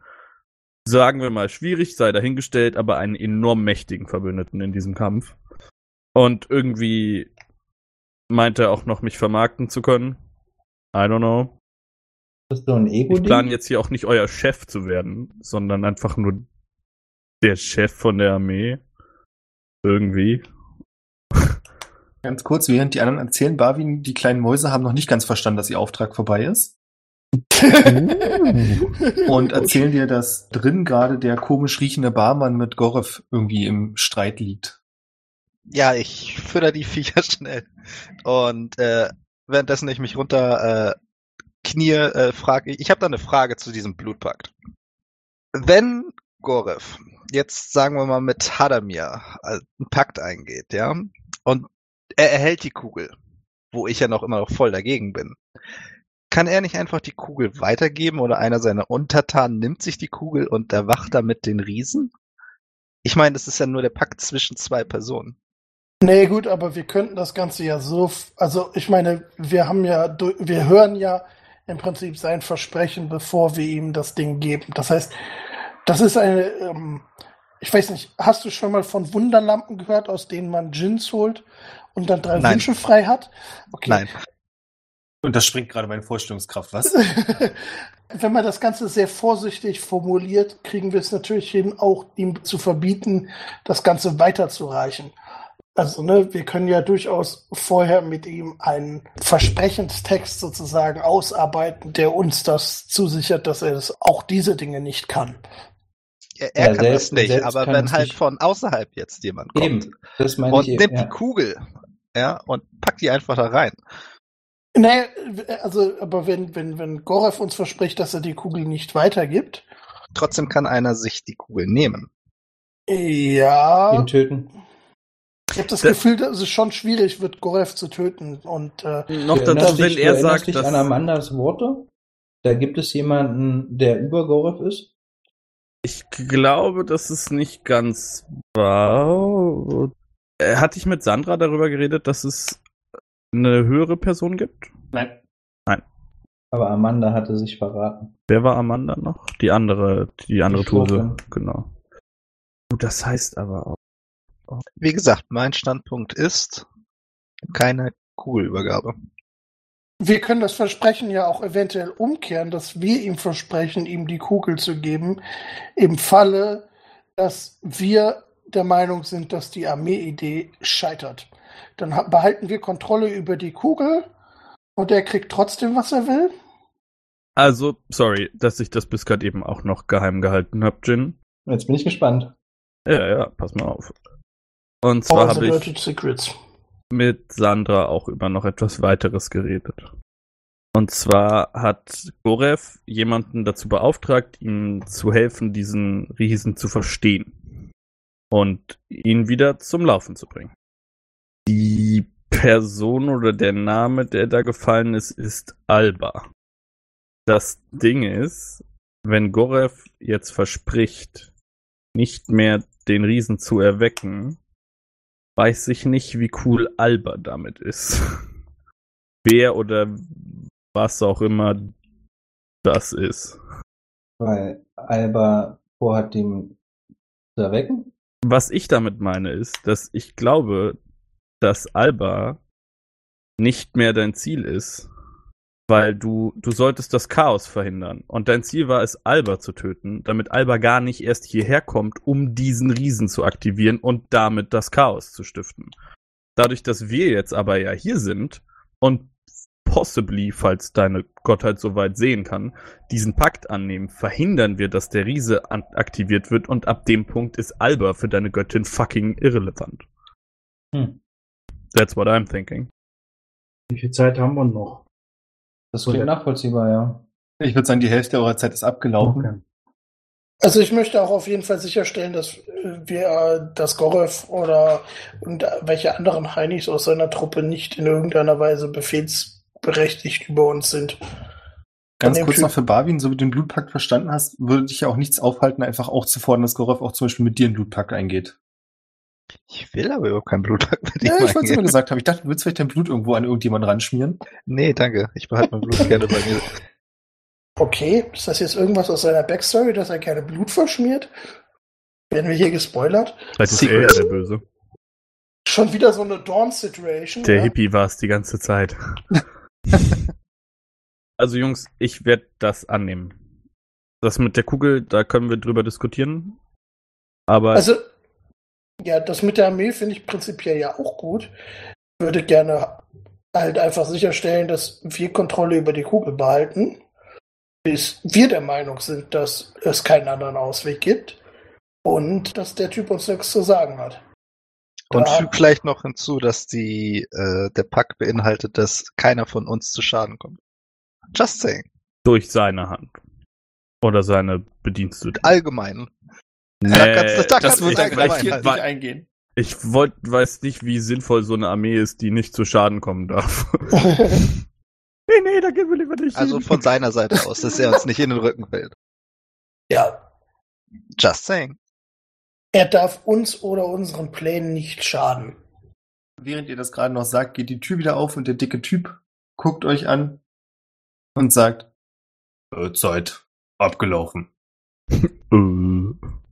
sagen wir mal, schwierig, sei dahingestellt, aber einen enorm mächtigen Verbündeten in diesem Kampf. Und irgendwie meint er auch noch, mich vermarkten zu können. I don't know. Bist du ein ego Ich plane jetzt hier auch nicht euer Chef zu werden, sondern einfach nur der Chef von der Armee. Irgendwie. Ganz kurz, während die anderen erzählen, Barwin, die kleinen Mäuse haben noch nicht ganz verstanden, dass ihr Auftrag vorbei ist. Und erzählen dir, dass drin gerade der komisch riechende Barmann mit Gorev irgendwie im Streit liegt. Ja, ich fütter die Viecher schnell. Und äh, währenddessen ich mich runter äh, knie, äh, frage ich, ich habe da eine Frage zu diesem Blutpakt. Wenn Gorev jetzt, sagen wir mal, mit Hadamir äh, einen Pakt eingeht, ja, und er erhält die Kugel, wo ich ja noch immer noch voll dagegen bin, kann er nicht einfach die Kugel weitergeben oder einer seiner Untertanen nimmt sich die Kugel und erwacht damit den Riesen? Ich meine, das ist ja nur der Pakt zwischen zwei Personen. Nee, gut, aber wir könnten das Ganze ja so, also ich meine, wir haben ja, wir hören ja im Prinzip sein Versprechen, bevor wir ihm das Ding geben. Das heißt, das ist eine, ähm, ich weiß nicht, hast du schon mal von Wunderlampen gehört, aus denen man Gins holt und dann drei Nein. Wünsche frei hat? Okay. Nein. Und das springt gerade meine Vorstellungskraft, was? Wenn man das Ganze sehr vorsichtig formuliert, kriegen wir es natürlich hin, auch ihm zu verbieten, das Ganze weiterzureichen. Also, ne, wir können ja durchaus vorher mit ihm einen Versprechenstext sozusagen ausarbeiten, der uns das zusichert, dass er das auch diese Dinge nicht kann. Er, er Ja, kann selbst- das nicht, aber wenn halt nicht. von außerhalb jetzt jemand kommt Eben, das meine und ich eben. nimmt Ja. die Kugel, ja, und packt die einfach da rein. Nee, also, aber wenn, wenn, wenn Gorev uns verspricht, dass er die Kugel nicht weitergibt, Trotzdem kann einer sich die Kugel nehmen. Ja. Ihn töten. Ich habe das Da- Gefühl, dass es schon schwierig wird, Gorev zu töten. Und äh, Noch dazu, wenn er sagt, dich dass an Amandas Worte? Da gibt es jemanden, der über Gorev ist. ich glaube, dass es nicht ganz war. Äh, Hatte ich mit Sandra darüber geredet, dass es eine höhere Person gibt? Nein. Aber Amanda hatte sich verraten. Wer war Amanda noch? Die andere, die andere. Schurke. Genau. Gut, das heißt aber auch. Wie gesagt, mein Standpunkt ist keine Kugelübergabe. wir können das Versprechen ja auch eventuell umkehren, dass wir ihm versprechen, ihm die Kugel zu geben, im Falle, dass wir der Meinung sind, dass die Armeeidee scheitert. Dann ha- behalten wir Kontrolle über die Kugel und er kriegt trotzdem, was er will. Also, sorry, dass ich das bis gerade eben auch noch geheim gehalten habe, Jin. Jetzt bin ich gespannt. Ja, ja, pass mal auf. Und zwar habe ich secrets. mit Sandra auch über noch etwas weiteres geredet. Und zwar hat Gorev jemanden dazu beauftragt, ihm zu helfen, diesen Riesen zu verstehen und ihn wieder zum Laufen zu bringen. Die Person oder der Name, der da gefallen ist, ist Alba. Das Ding ist, wenn Gorev jetzt verspricht, nicht mehr den Riesen zu erwecken, weiß ich nicht, wie cool Alba damit ist. Wer oder was auch immer das ist. Weil Alba vorhat, ihn zu erwecken. Was ich damit meine, ist, dass ich glaube, dass Alba nicht mehr dein Ziel ist, weil du, du solltest das Chaos verhindern. Und dein Ziel war es, Alba zu töten, damit Alba gar nicht erst hierher kommt, um diesen Riesen zu aktivieren und damit das Chaos zu stiften. Dadurch, dass wir jetzt aber ja hier sind und possibly, falls deine Gottheit soweit sehen kann, diesen Pakt annehmen, verhindern wir, dass der Riese aktiviert wird und ab dem Punkt ist Alba für deine Göttin fucking irrelevant. Hm. That's what I'm thinking. Wie viel Zeit haben wir noch? Das klingt nachvollziehbar, ja. Ich würde sagen, die Hälfte eurer Zeit ist abgelaufen. Okay. Also ich möchte auch auf jeden Fall sicherstellen, dass äh, wir äh, das Gorev oder und welche anderen Heinis aus seiner Truppe nicht in irgendeiner Weise befehlsberechtigt über uns sind. Ganz kurz Typ- noch für Barwin, so wie du den Blutpakt verstanden hast, würde dich ja auch nichts aufhalten, einfach auch zu fordern, dass Gorov auch zum Beispiel mit dir einen Blutpakt eingeht. Ich will aber überhaupt keinen Blutpakt mit ihm Ja, ich wollte es immer gesagt haben. Ich dachte, du willst vielleicht dein Blut irgendwo an irgendjemanden ranschmieren. Nee, danke. Ich behalte mein Blut gerne bei mir. Okay, ist das jetzt irgendwas aus seiner Backstory, dass er gerne Blut verschmiert? Werden wir hier gespoilert? Vielleicht ist er Secret. der Böse. Schon wieder so eine Dawn-Situation. Der ja? Hippie war es die ganze Zeit. also Jungs, ich werde das annehmen. Das mit der Kugel, da können wir drüber diskutieren. Aber Also, ja, das mit der Armee finde ich prinzipiell ja auch gut. Würde gerne halt einfach sicherstellen, dass wir Kontrolle über die Kugel behalten, bis wir der Meinung sind, dass es keinen anderen Ausweg gibt und dass der Typ uns nichts zu sagen hat. Und Da- füg vielleicht noch hinzu, dass die, äh, der Pakt beinhaltet, dass keiner von uns zu Schaden kommt. Just saying. durch seine Hand. Oder seine Bedienstete. Allgemein. Nee, Da kannst du- da Das kannst du wird dann halt. nicht eingehen. Ich wollt, weiß nicht, wie sinnvoll so eine Armee ist, die nicht zu Schaden kommen darf. nee, nee, da gehen wir lieber nicht Also hin. von seiner Seite aus, dass er uns nicht in den Rücken fällt. ja, Just saying. er darf uns oder unseren Plänen nicht schaden. Während ihr das gerade noch sagt, geht die Tür wieder auf und der dicke Typ guckt euch an und sagt, äh, Zeit abgelaufen.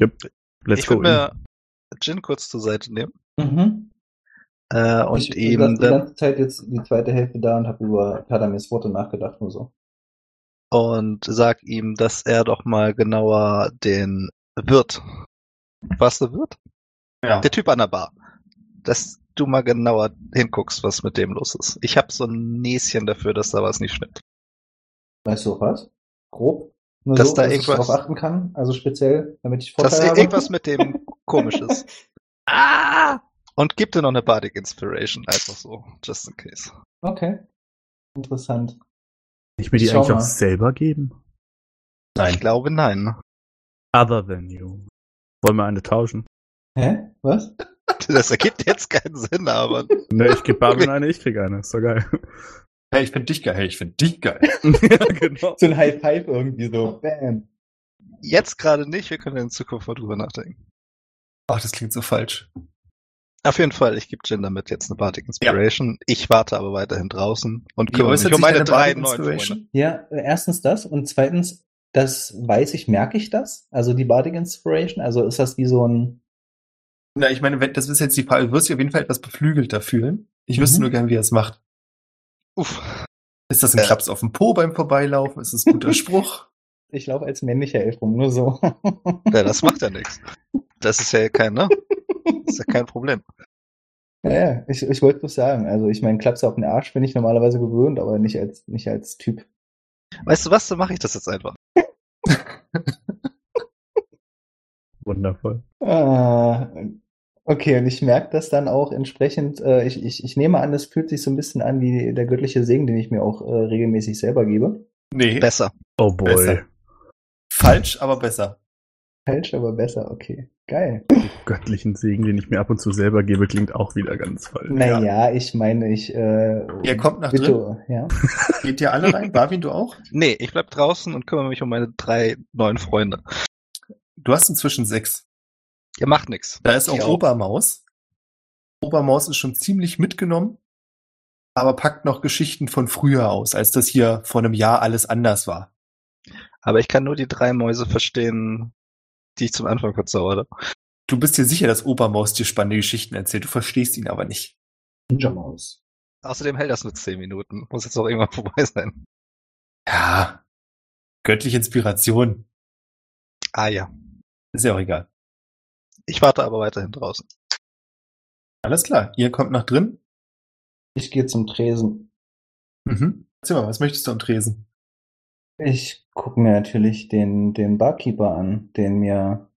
Yep. Let's ich go. würde in. mir Jin kurz zur Seite nehmen Mhm. äh, und ich ihm saß die ganze Zeit jetzt die zweite Hälfte da und habe über Tadamis Worte nachgedacht und so. und sag ihm, dass er doch mal genauer den Wirt, was der Wirt? Ja. Der Typ an der Bar, dass du mal genauer hinguckst, was mit dem los ist. Ich habe so ein Näschen dafür, dass da was nicht stimmt. Weißt du was? Grob? Nur Dass so, da dass ich irgendwas- darauf achten kann? Also speziell, damit ich Dass Vorteile habe? irgendwas mit dem komisch ist. ah! Und gib dir noch eine Bardic Inspiration, einfach so, just in case. Okay. Interessant. Ich mir die Ich schau eigentlich auch mal. selber geben? Ich glaube nein. Other than you. Wollen wir eine tauschen? Hä? Was? Das ergibt jetzt keinen Sinn, aber Ne, ich gebe Barwin eine, ich krieg eine. Ist doch geil. Hey, ich find dich geil. Hey, ich find dich geil. ja, genau. So ein High Five irgendwie so. Bam. jetzt gerade nicht. Wir können in Zukunft mal drüber nachdenken. Ach, das klingt so falsch. Auf jeden Fall, ich gebe Jin damit jetzt eine Bardic Inspiration. Ich warte aber weiterhin draußen und kümmere mich um meine deine drei neuen. Ja, erstens das und zweitens, das weiß ich, merke ich das? Also die Bardic Inspiration, also ist das wie so ein, Na, ich meine, wenn, das ist jetzt die Frage. Du wirst dich auf jeden Fall etwas beflügelter fühlen. Ich wüsste Mhm. nur gern, wie er es macht. Uff. Ist das ein Äh. Klaps auf dem Po beim Vorbeilaufen? Ist das ein guter Spruch? ich laufe als männlicher Elf rum, nur so. Ja, das macht ja nichts. Das ist ja kein, ne? Das ist ja kein Problem. Ja, ja, ich, ich wollte bloß sagen, also ich meine, Klaps auf den Arsch bin ich normalerweise gewöhnt, aber nicht als, nicht als Typ. Weißt du was, dann mache ich das jetzt einfach. Wundervoll. Ah, okay, und ich merke das dann auch entsprechend, äh, ich, ich, ich nehme an, es fühlt sich so ein bisschen an wie der göttliche Segen, den ich mir auch äh, regelmäßig selber gebe. Nee. Besser. Oh boy. Besser. Falsch, aber besser. Falsch, aber besser, okay. Geil. Göttlichen Segen, den ich mir ab und zu selber gebe, klingt auch wieder ganz falsch. Naja, ich meine, ich, äh, Ihr kommt nach drin. bitte, ja. Geht ihr alle rein? Barwin, du auch? Nee, ich bleib draußen und kümmere mich um meine drei neuen Freunde. Du hast inzwischen sechs. Ihr macht nix. Da ist auch Ich Obermaus. Obermaus ist schon ziemlich mitgenommen, aber packt noch Geschichten von früher aus, als das hier vor einem Jahr alles anders war. Aber ich kann nur die drei Mäuse verstehen, die ich zum Anfang verzauberte. Du bist dir sicher, dass Obermaus dir spannende Geschichten erzählt, du verstehst ihn aber nicht. Ninja Maus. Außerdem hält das nur zehn Minuten. Muss jetzt auch irgendwann vorbei sein. Ja. Göttliche Inspiration. Ah ja. Ist ja auch egal. Ich warte aber weiterhin draußen. Alles klar. Ihr kommt nach drin. Ich gehe zum Tresen. Mhm. Mal, was möchtest du am Tresen? Ich gucke mir natürlich den, den Barkeeper an, den mir,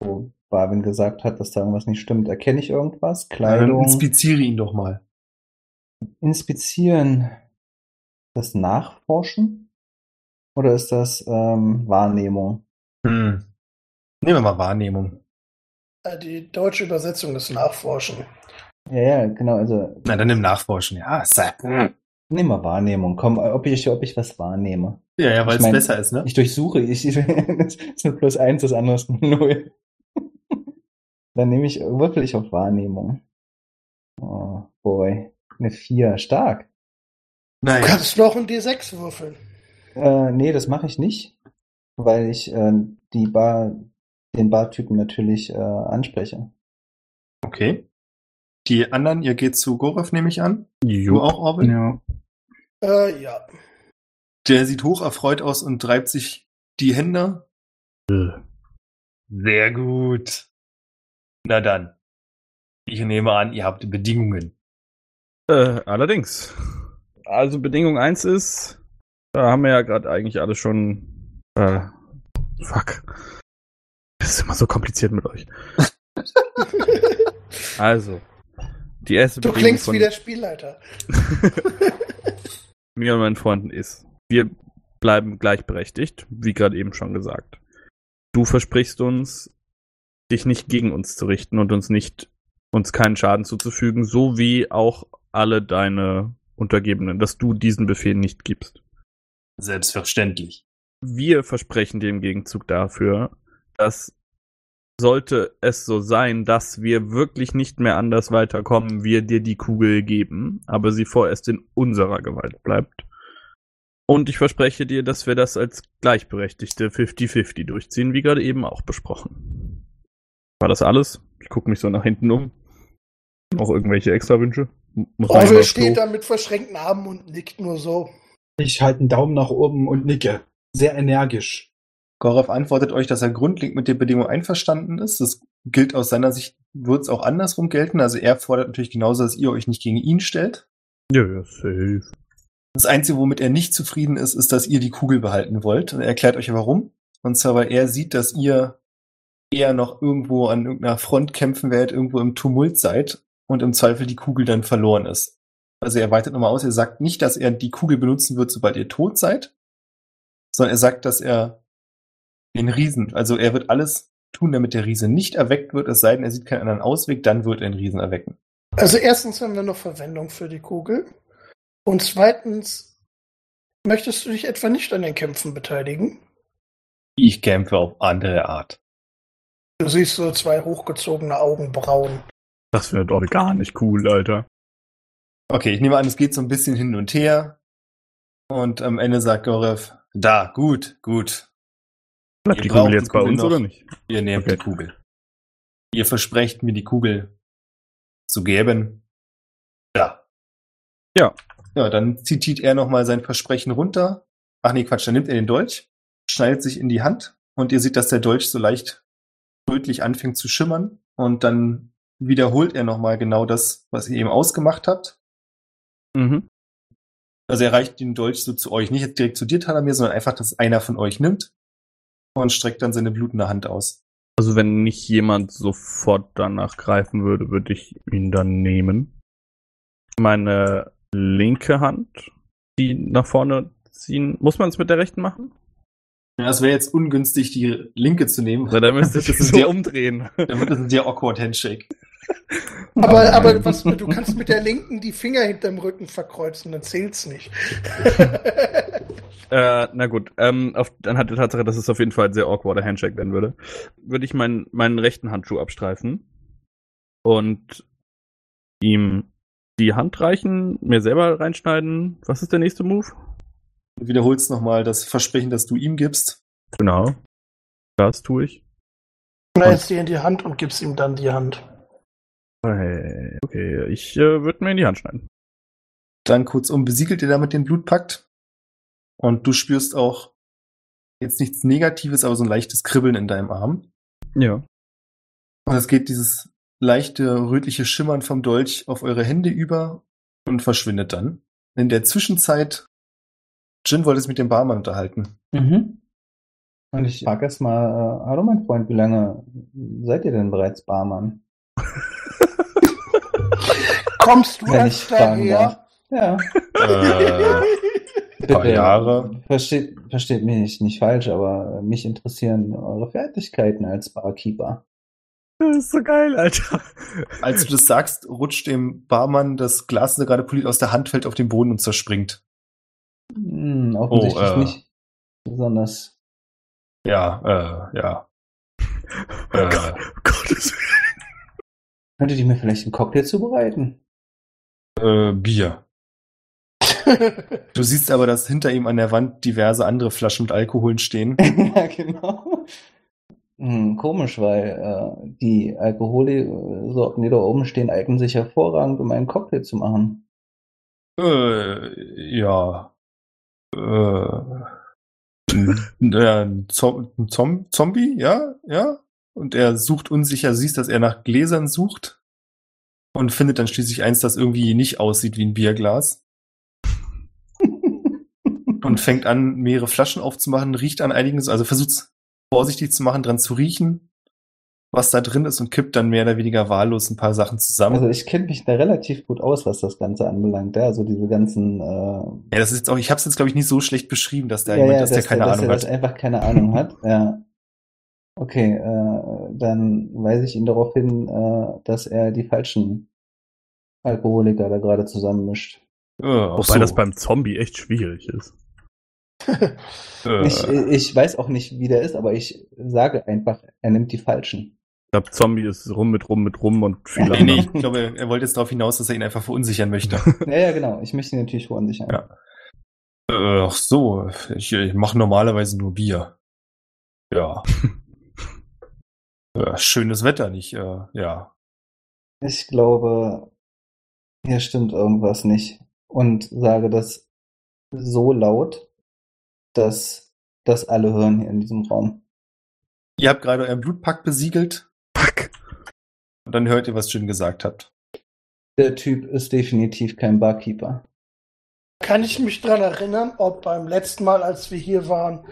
wo Barwin gesagt hat, dass da irgendwas nicht stimmt. Erkenne ich irgendwas? Dann Kleidung? inspiziere ihn doch mal. Inspizieren. Das Nachforschen? Oder ist das ähm, Wahrnehmung? Hm. Nehmen wir mal Wahrnehmung. Äh, Die deutsche Übersetzung ist Nachforschen. Ja, ja, genau. Also Na, dann im Nachforschen. Ja, Sepp. nehmen wir Wahrnehmung. Komm, ob ich, ob ich was wahrnehme. Ja, ja, weil Ich es mein- besser ist, ne? Ich durchsuche. Ich, das ist eine plus eins, das andere ist eine null. Dann nehme ich, würfel ich auf Wahrnehmung. Oh, boy. Eine vier. Stark. Du Nein. kannst noch ein D6 würfeln. Äh, nee, das mache ich nicht, weil ich äh, die Bar, den Bartypen natürlich äh, anspreche. Okay. Die anderen, ihr geht zu Gorov, nehme ich an. Du Jo. auch, Orwin? Ja. Äh, ja. Der sieht hoch erfreut aus und treibt sich die Hände. Äh, Sehr gut. Na dann. Ich nehme an, ihr habt Bedingungen. Äh, allerdings. Also Bedingung eins ist, da haben wir ja gerade eigentlich alles schon. Äh, fuck. Das ist immer so kompliziert mit euch. Also, die erste Du Bedingung klingst von wie der Spielleiter. mir und meinen Freunden ist, wir bleiben gleichberechtigt, wie gerade eben schon gesagt. Du versprichst uns, dich nicht gegen uns zu richten und uns nicht, uns keinen Schaden zuzufügen, so wie auch alle deine Untergebenen, dass du diesen Befehl nicht gibst. Selbstverständlich. Wir versprechen dir im Gegenzug dafür, dass sollte es so sein, dass wir wirklich nicht mehr anders weiterkommen, wir dir die Kugel geben, aber sie vorerst in unserer Gewalt bleibt. Und ich verspreche dir, dass wir das als gleichberechtigte 50-50 durchziehen, wie gerade eben auch besprochen. War das alles? Ich gucke mich so nach hinten um. Noch irgendwelche Extrawünsche? Muss Orwell steht da mit verschränkten Armen und nickt nur so. Ich halte einen Daumen nach oben und nicke. Sehr energisch. Gorov antwortet euch, dass er grundlegend mit der Bedingung einverstanden ist. Das gilt aus seiner Sicht, wird es auch andersrum gelten. Also er fordert natürlich genauso, dass ihr euch nicht gegen ihn stellt. Ja, ja, safe. Das Einzige, womit er nicht zufrieden ist, ist, dass ihr die Kugel behalten wollt. Und er erklärt euch ja warum. Und zwar, weil er sieht, dass ihr eher noch irgendwo an irgendeiner Front kämpfen werdet, irgendwo im Tumult seid und im Zweifel die Kugel dann verloren ist. Also er weitet nochmal aus, er sagt nicht, dass er die Kugel benutzen wird, sobald ihr tot seid, sondern er sagt, dass er den Riesen, also er wird alles tun, damit der Riese nicht erweckt wird, es sei denn, er sieht keinen anderen Ausweg, dann wird er den Riesen erwecken. Also erstens haben wir noch Verwendung für die Kugel. Und zweitens, möchtest du dich etwa nicht an den Kämpfen beteiligen? Ich kämpfe auf andere Art. Du siehst so zwei hochgezogene Augenbrauen. Das wäre doch gar nicht cool, Alter. Okay, ich nehme an, es geht so ein bisschen hin und her. Und am Ende sagt Gorev, da, gut, gut. Ihr die Kugel die jetzt bei Kugel uns noch. oder nicht? Ihr nehmt Okay. die Kugel. Ihr versprecht mir die Kugel zu geben. Ja. Ja. Ja, dann zitiert er nochmal sein Versprechen runter. Ach nee, Quatsch, dann nimmt er den Dolch, schneidet sich in die Hand und ihr seht, dass der Dolch so leicht rötlich anfängt zu schimmern und dann wiederholt er nochmal genau das, was ihr eben ausgemacht habt. Mhm. Also er reicht den Dolch so zu euch, nicht jetzt direkt zu dir, Talamir, sondern einfach, dass einer von euch nimmt und streckt dann seine blutende Hand aus. Also wenn nicht jemand sofort danach greifen würde, würde ich ihn dann nehmen. Meine linke Hand, die nach vorne ziehen. Muss man es mit der rechten machen? Ja, es wäre jetzt ungünstig, die linke zu nehmen. Also da müsste ich Das so sehr- umdrehen. Dann wird das ein sehr awkward Handshake. Aber, aber was, du kannst mit der linken die Finger hinterm Rücken verkreuzen, dann zählt's nicht. Äh, na gut, ähm, auf, dann hat die Tatsache, dass es auf jeden Fall ein sehr awkwarder Handshake werden würde, würde ich meinen, meinen rechten Handschuh abstreifen und ihm die Hand reichen, mir selber reinschneiden. Was ist der nächste Move? Du wiederholst nochmal das Versprechen, das du ihm gibst. Genau. Das tue ich. Schneidest dir in die Hand und gibst ihm dann die Hand. Okay, okay. ich äh, würde mir in die Hand schneiden. Dann kurzum besiegelt ihr damit den Blutpakt. Und du spürst auch jetzt nichts Negatives, aber so ein leichtes Kribbeln in deinem Arm. Ja. Und es geht dieses leichte rötliche Schimmern vom Dolch auf eure Hände über und verschwindet dann. In der Zwischenzeit, Jin wollte es mit dem Barmann unterhalten. Mhm. Und ich frage erst mal, äh, hallo mein Freund, wie lange seid ihr denn bereits Barmann? Kommst du Wenn erst daher? Ja. Äh, paar Jahre. Versteht, versteht mich nicht falsch, aber mich interessieren eure Fertigkeiten als Barkeeper. Das ist so geil, Alter. als du das sagst, rutscht dem Barmann das Glas, das er gerade poliert, aus der Hand, fällt auf den Boden und zerspringt. Hm, offensichtlich Oh, äh. nicht besonders. Ja, äh, ja. Äh, Gottes Könntet ihr mir vielleicht einen Cocktail zubereiten? äh, Bier. Du siehst aber, dass hinter ihm an der Wand diverse andere Flaschen mit Alkoholen stehen. ja, genau. Hm, komisch, weil äh, die Alkoholsorten, die da oben stehen, eignen sich hervorragend, um einen Cocktail zu machen. Äh, ja. Äh, ein, ja, ein, Zo ein Zom Zombie, ja, ja. Und er sucht unsicher, siehst, dass er nach Gläsern sucht und findet dann schließlich eins, das irgendwie nicht aussieht wie ein Bierglas. und fängt an, mehrere Flaschen aufzumachen, riecht an einigen, also versucht vorsichtig zu machen, dran zu riechen, was da drin ist und kippt dann mehr oder weniger wahllos ein paar Sachen zusammen. Also ich kenne mich da relativ gut aus, was das Ganze anbelangt. Ja, also diese ganzen. Äh, ja, das ist jetzt auch, ich habe es jetzt glaube ich nicht so schlecht beschrieben, dass da ja, jemand ja, der dass keine der, dass Ahnung er hat. das einfach keine Ahnung hat. Ja. Okay, äh, dann weise ich ihn darauf hin, äh, dass er die falschen Alkoholiker da gerade zusammenmischt. Äh, ach Wobei so. das beim Zombie echt schwierig ist. Äh, Ich, ich weiß auch nicht, wie der ist, aber ich sage einfach, er nimmt die falschen. Ich glaube, Zombie ist rum mit rum mit rum und viel nee, nee, ich glaube, er wollte jetzt darauf hinaus, dass er ihn einfach verunsichern möchte. Ja, ja, genau. Ich möchte ihn natürlich verunsichern. Ja. Äh, ach so, ich, ich mache normalerweise nur Bier. Ja. äh, schönes Wetter, nicht? Äh, ja. Ich glaube, hier stimmt irgendwas nicht. Und sage das so laut, dass das alle hören hier in diesem Raum. Ihr habt gerade euren Blutpakt besiegelt. Fuck. Und dann hört ihr, was Jin gesagt hat. Der Typ ist definitiv kein Barkeeper. Kann ich mich daran erinnern, ob beim letzten Mal, als wir hier waren,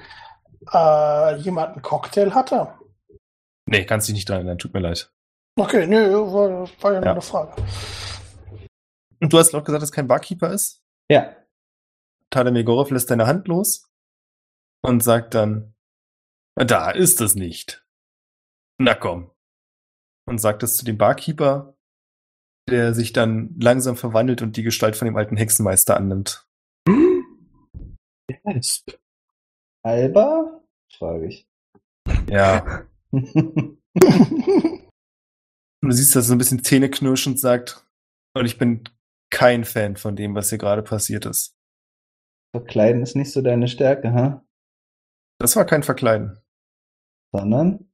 äh, jemand einen Cocktail hatte? Nee, kannst dich nicht dran erinnern, tut mir leid. Okay, nö, war, war ja nur Ja. eine Frage. Und du hast laut gesagt, dass kein Barkeeper ist? Ja, Tadamir Gorov lässt deine Hand los und sagt dann, da ist es nicht. Na komm. Und sagt es zu dem Barkeeper, der sich dann langsam verwandelt und die Gestalt von dem alten Hexenmeister annimmt. Yes. Alba? Frage ich. Ja. Du siehst, dass er so ein bisschen zähneknirschend sagt, und ich bin kein Fan von dem, was hier gerade passiert ist. Verkleiden ist nicht so deine Stärke, hä? Das war kein Verkleiden. Sondern?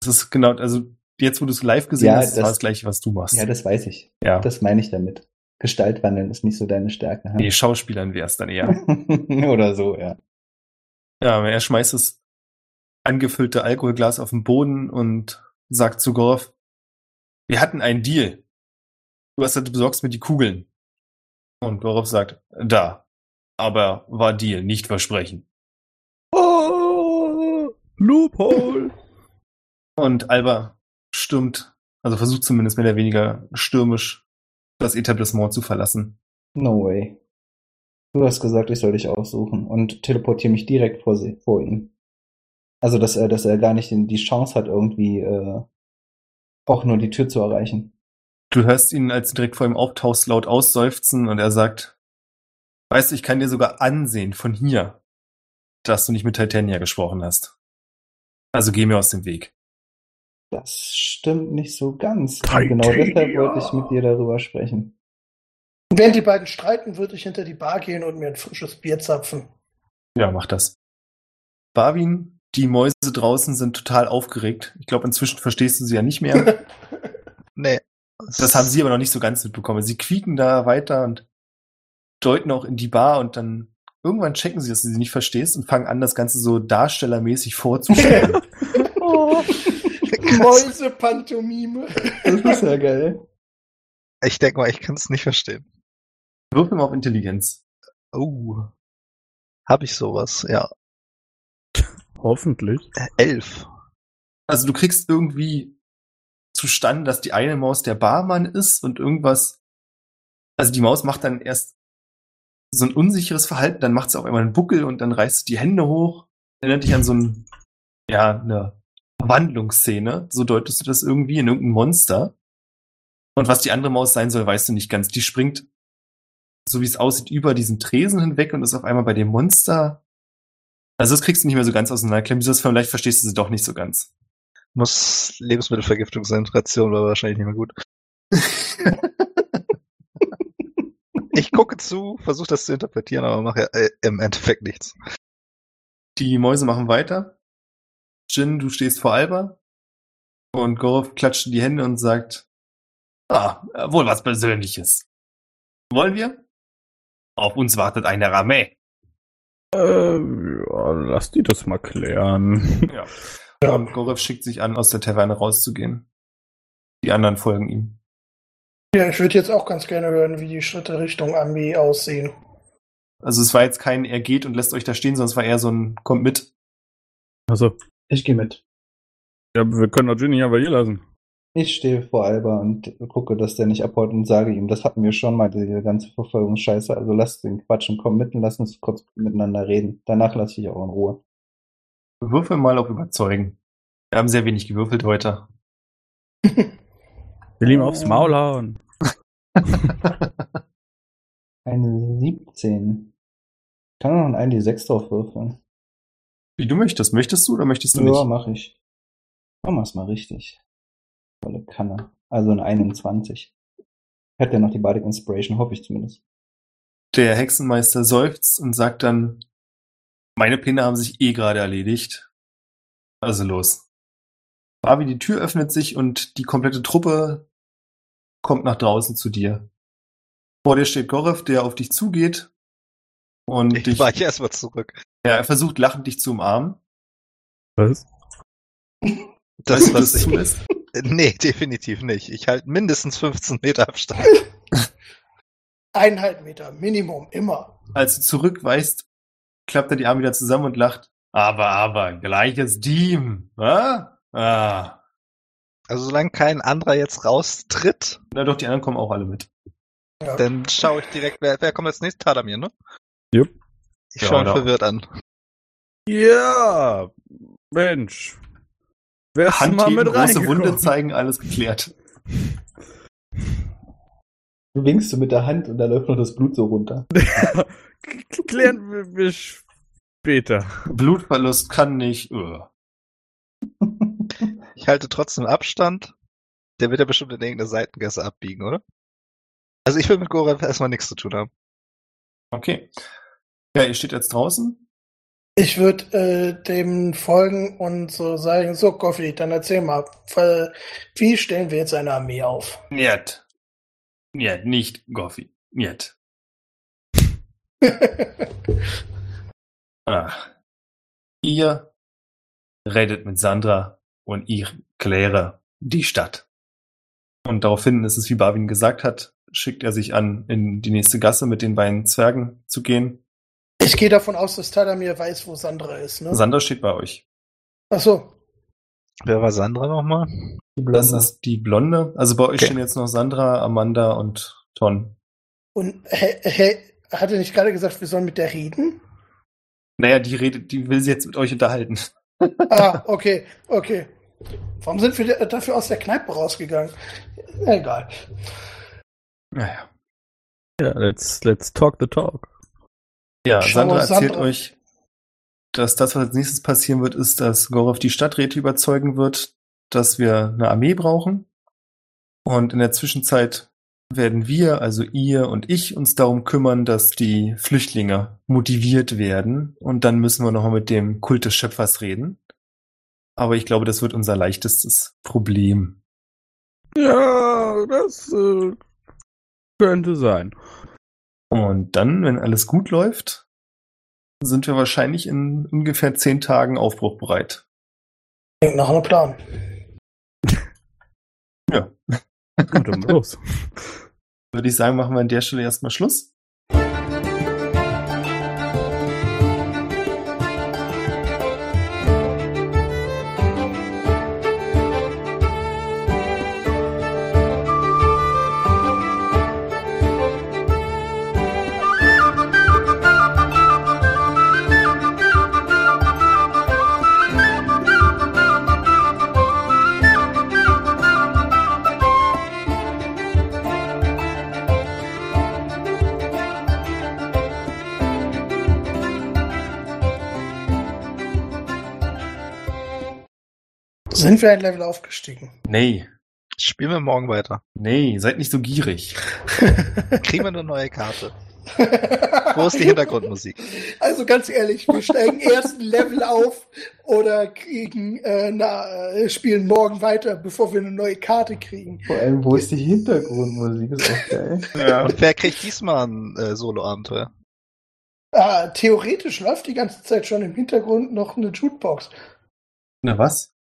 Das ist genau, also jetzt, wo du es live gesehen Ja, hast, das- war das gleiche, was du machst. Ja, das weiß ich. ja. Das meine ich damit. Gestaltwandeln ist nicht so deine Stärke, hä? nee, Schauspielern wäre es dann eher. Oder so, ja. Ja, aber er schmeißt das angefüllte Alkoholglas auf den Boden und sagt zu Gorf, wir hatten einen Deal. Du hast gesagt, du besorgst mir die Kugeln. Und Gorov sagt, da. Aber war Deal, nicht Versprechen. Oh, Loophole. Und Alba stürmt, also versucht zumindest mehr oder weniger stürmisch das Etablissement zu verlassen. No way. Du hast gesagt, ich soll dich aussuchen und teleportiere mich direkt vor, sie, vor ihm. Also, dass er, dass er gar nicht die Chance hat, irgendwie äh, auch nur die Tür zu erreichen. Du hörst ihn, als du direkt vor ihm auftauchst, laut ausseufzen und er sagt, weißt du, ich kann dir sogar ansehen von hier, dass du nicht mit Titania gesprochen hast. Also geh mir aus dem Weg. Das stimmt nicht so ganz. Genau deshalb wollte ich mit dir darüber sprechen. Während die beiden streiten, würde ich hinter die Bar gehen und mir ein frisches Bier zapfen. Ja, mach das. Barwin, die Mäuse draußen sind total aufgeregt. Ich glaube, inzwischen verstehst du sie ja nicht mehr. Nee. Das haben sie aber noch nicht so ganz mitbekommen. Sie quieken da weiter und deuten auch in die Bar und dann irgendwann checken sie, dass du sie nicht verstehst und fangen an, das Ganze so darstellermäßig vorzustellen. oh, Mäusepantomime. Das ist ja geil. Ich denke mal, ich kann es nicht verstehen. Würfel mal auf Intelligenz. Oh. Hab ich sowas? Ja. Hoffentlich. Äh, Elf. Also du kriegst irgendwie zustande, dass die eine Maus der Barmann ist und irgendwas. Also die Maus macht dann erst so ein unsicheres Verhalten, dann macht sie auf einmal einen Buckel und dann reißt sie die Hände hoch. Erinnert dich an so ein, ja, eine Verwandlungsszene. So deutest du das irgendwie in irgendein Monster. Und was die andere Maus sein soll, weißt du nicht ganz. Die springt, so wie es aussieht, über diesen Tresen hinweg und ist auf einmal bei dem Monster. Also das kriegst du nicht mehr so ganz auseinanderklemmen. Das vielleicht verstehst du sie doch nicht so ganz. Muss Lebensmittelvergiftung sein. Ration war wahrscheinlich nicht mehr gut. Ich gucke zu, versuche das zu interpretieren, aber mache äh, im Endeffekt nichts. Die Mäuse machen weiter. Jin, du stehst vor Alba. Und Gorov klatscht in die Hände und sagt, ah, wohl was Persönliches. Wollen wir? Auf uns wartet eine Ramee. Äh, ja, lass die das mal klären. Ja. Und Gorov schickt sich an, aus der Taverne rauszugehen. Die anderen folgen ihm. Ja, ich würde jetzt auch ganz gerne hören, wie die Schritte Richtung Armee aussehen. Also es war jetzt kein, er geht und lässt euch da stehen, sondern es war eher so ein, kommt mit. Also, Ich gehe mit. ja, wir können doch Ginny aber hier lassen. Ich stehe vor Alba und gucke, dass der nicht abhaut und sage ihm, das hatten wir schon mal, diese ganze Verfolgungsscheiße. Also lass den Quatsch und komm mit und lass uns kurz miteinander reden. Danach lasse ich auch in Ruhe. Würfel mal auf Überzeugen. Wir haben sehr wenig gewürfelt heute. Will ihm aufs Maul hauen. Eine 17. Ich kann noch ein 1d6 drauf würfeln. Wie du möchtest. Möchtest du oder möchtest du Ja, nicht? mach ich. Machen wir's mal richtig. Volle Kanne. Also eine 21. Hat ja noch die Bardic Inspiration, hoffe ich zumindest. Der Hexenmeister seufzt und sagt dann, meine Pläne haben sich eh gerade erledigt. Also los. Barbie, die Tür öffnet sich und die komplette Truppe kommt nach draußen zu dir. Vor dir steht Gorev, der auf dich zugeht und Ich dich, weiche erstmal zurück. ja, er versucht lachend dich zu umarmen. Was? Das, Weißt du, was das ich, zulässt? nee, definitiv nicht. Ich halte mindestens 15 Meter Abstand. Eineinhalb Meter Minimum, immer. Als du zurückweist, klappt er die Arme wieder zusammen und lacht. Aber, aber, gleiches Team. Ah? Ah. Also solange kein anderer jetzt raustritt, Na doch, die anderen kommen auch alle mit. Ja. dann schaue ich direkt, wer, wer kommt als nächstes? Tadamir, ne? Jupp. Ich Ja, schaue ihn verwirrt an. Ja, Mensch. Wärst Hand mal mit große? Wunde zeigen, alles geklärt. Du winkst du mit der Hand und da läuft noch das Blut so runter. Klären wir, später. Blutverlust kann nicht. Uh. Ich halte trotzdem Abstand. Der wird ja bestimmt in irgendeine Seitengasse abbiegen, oder? Also ich will mit Gorev erstmal nichts zu tun haben. Okay. Ja, ihr steht jetzt draußen. Ich würde äh, dem folgen und so sagen, so Goffi, dann erzähl mal, äh, wie stellen wir jetzt eine Armee auf? Niet. Niet, nicht Goffi. Niet. Ach. Ihr redet mit Sandra und ich kläre die Stadt. Und daraufhin ist es, wie Barwin gesagt hat, schickt er sich an, in die nächste Gasse mit den beiden Zwergen zu gehen. Ich gehe davon aus, dass Tadamir weiß, wo Sandra ist, ne? Sandra steht bei euch. Ach so. Wer war Sandra nochmal? Die Das Blonde. ist die Blonde. Also bei euch Okay. stehen jetzt noch Sandra, Amanda und Ton. Und hä, hä, hat er nicht gerade gesagt, wir sollen mit der reden? Naja, die redet, die will sie jetzt mit euch unterhalten. Ah, okay, okay. Warum sind wir da- dafür aus der Kneipe rausgegangen? Egal. Naja. Ja, let's, let's talk the talk. Ja, Sandra erzählt Sandra. euch, dass das, was als nächstes passieren wird, ist, dass Gorov die Stadträte überzeugen wird, dass wir eine Armee brauchen. Und in der Zwischenzeit werden wir, also ihr und ich, uns darum kümmern, dass die Flüchtlinge motiviert werden. Und dann müssen wir nochmal mit dem Kult des Schöpfers reden. Aber ich glaube, das wird unser leichtestes Problem. Ja, das äh, könnte sein. Und dann, wenn alles gut läuft, sind wir wahrscheinlich in ungefähr zehn Tagen aufbruchbereit. Klingt nach einem Plan. Ja. Und dann los. Würde ich sagen, machen wir an der Stelle erstmal Schluss. Sind wir ein Level aufgestiegen? Nee, Spielen wir morgen weiter. nee, seid nicht so gierig. Kriegen wir eine neue Karte. Wo ist die Hintergrundmusik? Also ganz ehrlich, wir steigen erst ein Level auf oder kriegen äh, na, äh, spielen morgen weiter, bevor wir eine neue Karte kriegen. Vor allem, wo ist die Hintergrundmusik? Ist auch geil. Ja. Und wer kriegt diesmal ein äh, Solo-Abenteuer? Ah, theoretisch läuft die ganze Zeit schon im Hintergrund noch eine Jukebox. Na was?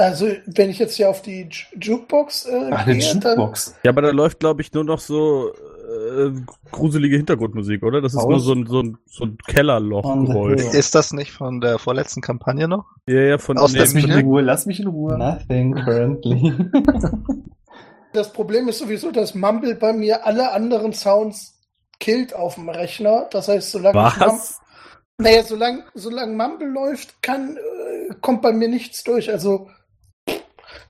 Also wenn ich jetzt hier auf die Ju- Jukebox äh, Ach, eine gehe, dann Jukebox. Ja, aber da läuft, glaube ich, nur noch so äh, gruselige Hintergrundmusik, oder? Das ist Aus- nur so ein, so ein, so ein Kellerloch-Geräusch. Ist das nicht von der vorletzten Kampagne noch? Ja, ja, von Aus Lass mich in Ruhe, lass mich in Ruhe. Nothing currently. das Problem ist sowieso, dass Mumble bei mir alle anderen Sounds killt auf dem Rechner. Das heißt, solange Was? Naja, solange, solange Mumble läuft, kann, äh, kommt bei mir nichts durch. Also,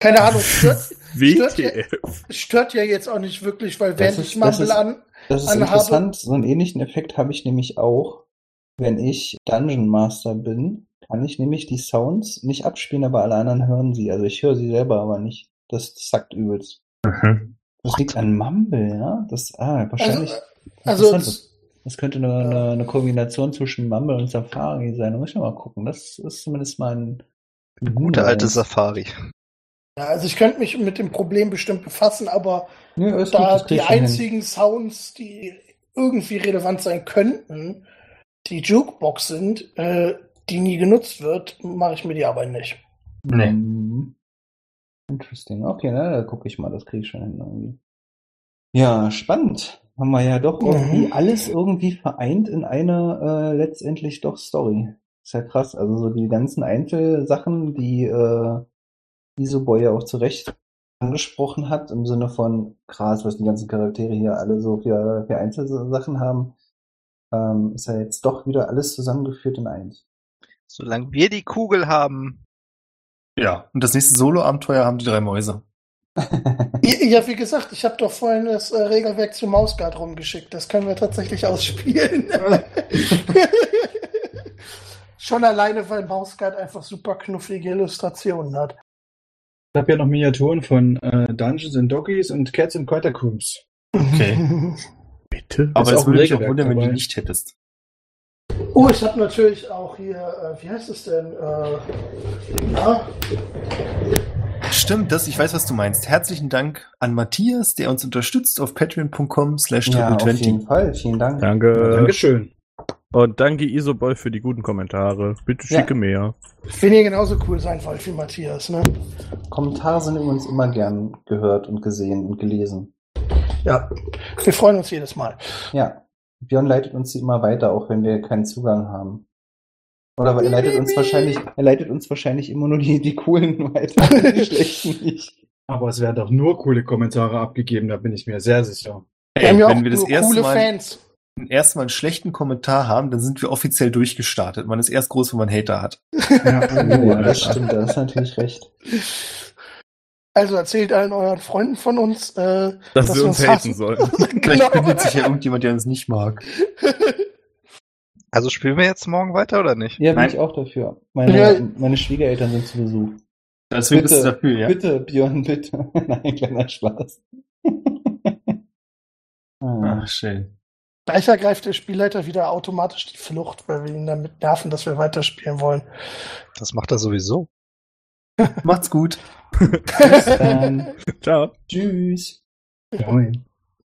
keine Ahnung, stört, stört, ja, stört ja jetzt auch nicht wirklich, weil Das während ist- ich das Mumble ist- an. Das ist interessant. So einen ähnlichen Effekt habe ich nämlich auch. Wenn ich Dungeon Master bin, kann ich nämlich die Sounds nicht abspielen, aber alle anderen hören sie. Also ich höre sie selber aber nicht. Das zackt übelst. Mhm. Das liegt an Mumble, ja? Das, ah, wahrscheinlich. Also, es- Das könnte eine, eine, eine Kombination zwischen Mumble und Safari sein. Da muss ich mal gucken. Das ist zumindest mein Gute alte. Safari. Ja, also ich könnte mich mit dem Problem bestimmt befassen, aber gut, da krieg die schon hin. einzigen Sounds, die irgendwie relevant sein könnten, die Jukebox sind, äh, die nie genutzt wird, mache ich mir die Arbeit nicht. Nee. Mhm. Interesting. Okay, na, da gucke ich mal, das kriege ich schon hin irgendwie. Ja, spannend. Haben wir ja doch Mhm. irgendwie alles irgendwie vereint in eine äh, letztendlich doch Story. Ist ja krass. Also so die ganzen Einzelsachen, die äh, Isoboy ja auch zu Recht angesprochen hat, im Sinne von krass, was die ganzen Charaktere hier alle so für, für Einzelsachen haben, ähm, ist ja jetzt doch wieder alles zusammengeführt in eins. Solange wir die Kugel haben, Ja, und das nächste Solo-Abenteuer haben die drei Mäuse. Ja, wie gesagt, ich habe doch vorhin das äh, Regelwerk zu Mausgard rumgeschickt. Das können wir tatsächlich ausspielen. Schon alleine, weil Mausgard einfach super knuffige Illustrationen hat. Ich habe ja noch Miniaturen von äh, Dungeons and Doggies und Cats and Catacombs. Okay. Bitte? Aber es würde mich auch wundern, wenn du die nicht hättest. Oh, ich habe natürlich auch hier, äh, wie heißt es denn? Äh, na? Stimmt, das, ich weiß, was du meinst. Herzlichen Dank an Matthias, der uns unterstützt auf patreon.com slash ja, auf jeden triple20. Fall. Vielen Dank. Danke. Dankeschön. Und danke Isoboy für die guten Kommentare. Bitte Ja. schicke mehr. Wenn ihr genauso cool sein wollt wie Matthias, ne? Kommentare sind übrigens immer gern gehört und gesehen und gelesen. Ja, wir freuen uns jedes Mal. Ja. Björn leitet uns sie immer weiter, auch wenn wir keinen Zugang haben. Oder er leitet uns wahrscheinlich, er leitet uns wahrscheinlich immer nur die, die coolen weiter, die schlechten nicht. Aber es werden doch nur coole Kommentare abgegeben, da bin ich mir sehr sicher. Wir Ey, haben ja auch wenn wir das nur erste coole Mal, Fans. Erst mal einen schlechten Kommentar haben, dann sind wir offiziell durchgestartet. Man ist erst groß, wenn man Hater hat. Ja, Oh, ja, das stimmt, da ist natürlich recht. Also erzählt allen euren Freunden von uns, äh, Dass, Dass wir uns uns haten hassen. sollen. Vielleicht genau. findet sich ja irgendjemand, der uns nicht mag. Also spielen wir jetzt morgen weiter oder nicht? Ja, bin Nein. ich auch dafür. Meine, Ja. meine Schwiegereltern sind zu Besuch. Deswegen Bitte, bist du dafür, ja? Bitte, Björn, bitte. Nein, kleiner Spaß. ah. Ach, schön. Gleich ergreift der Spielleiter wieder automatisch die Flucht, weil wir ihn damit nerven, dass wir weiterspielen wollen. Das macht er sowieso. Macht's gut. Bis dann. Ciao. Tschüss. Moin.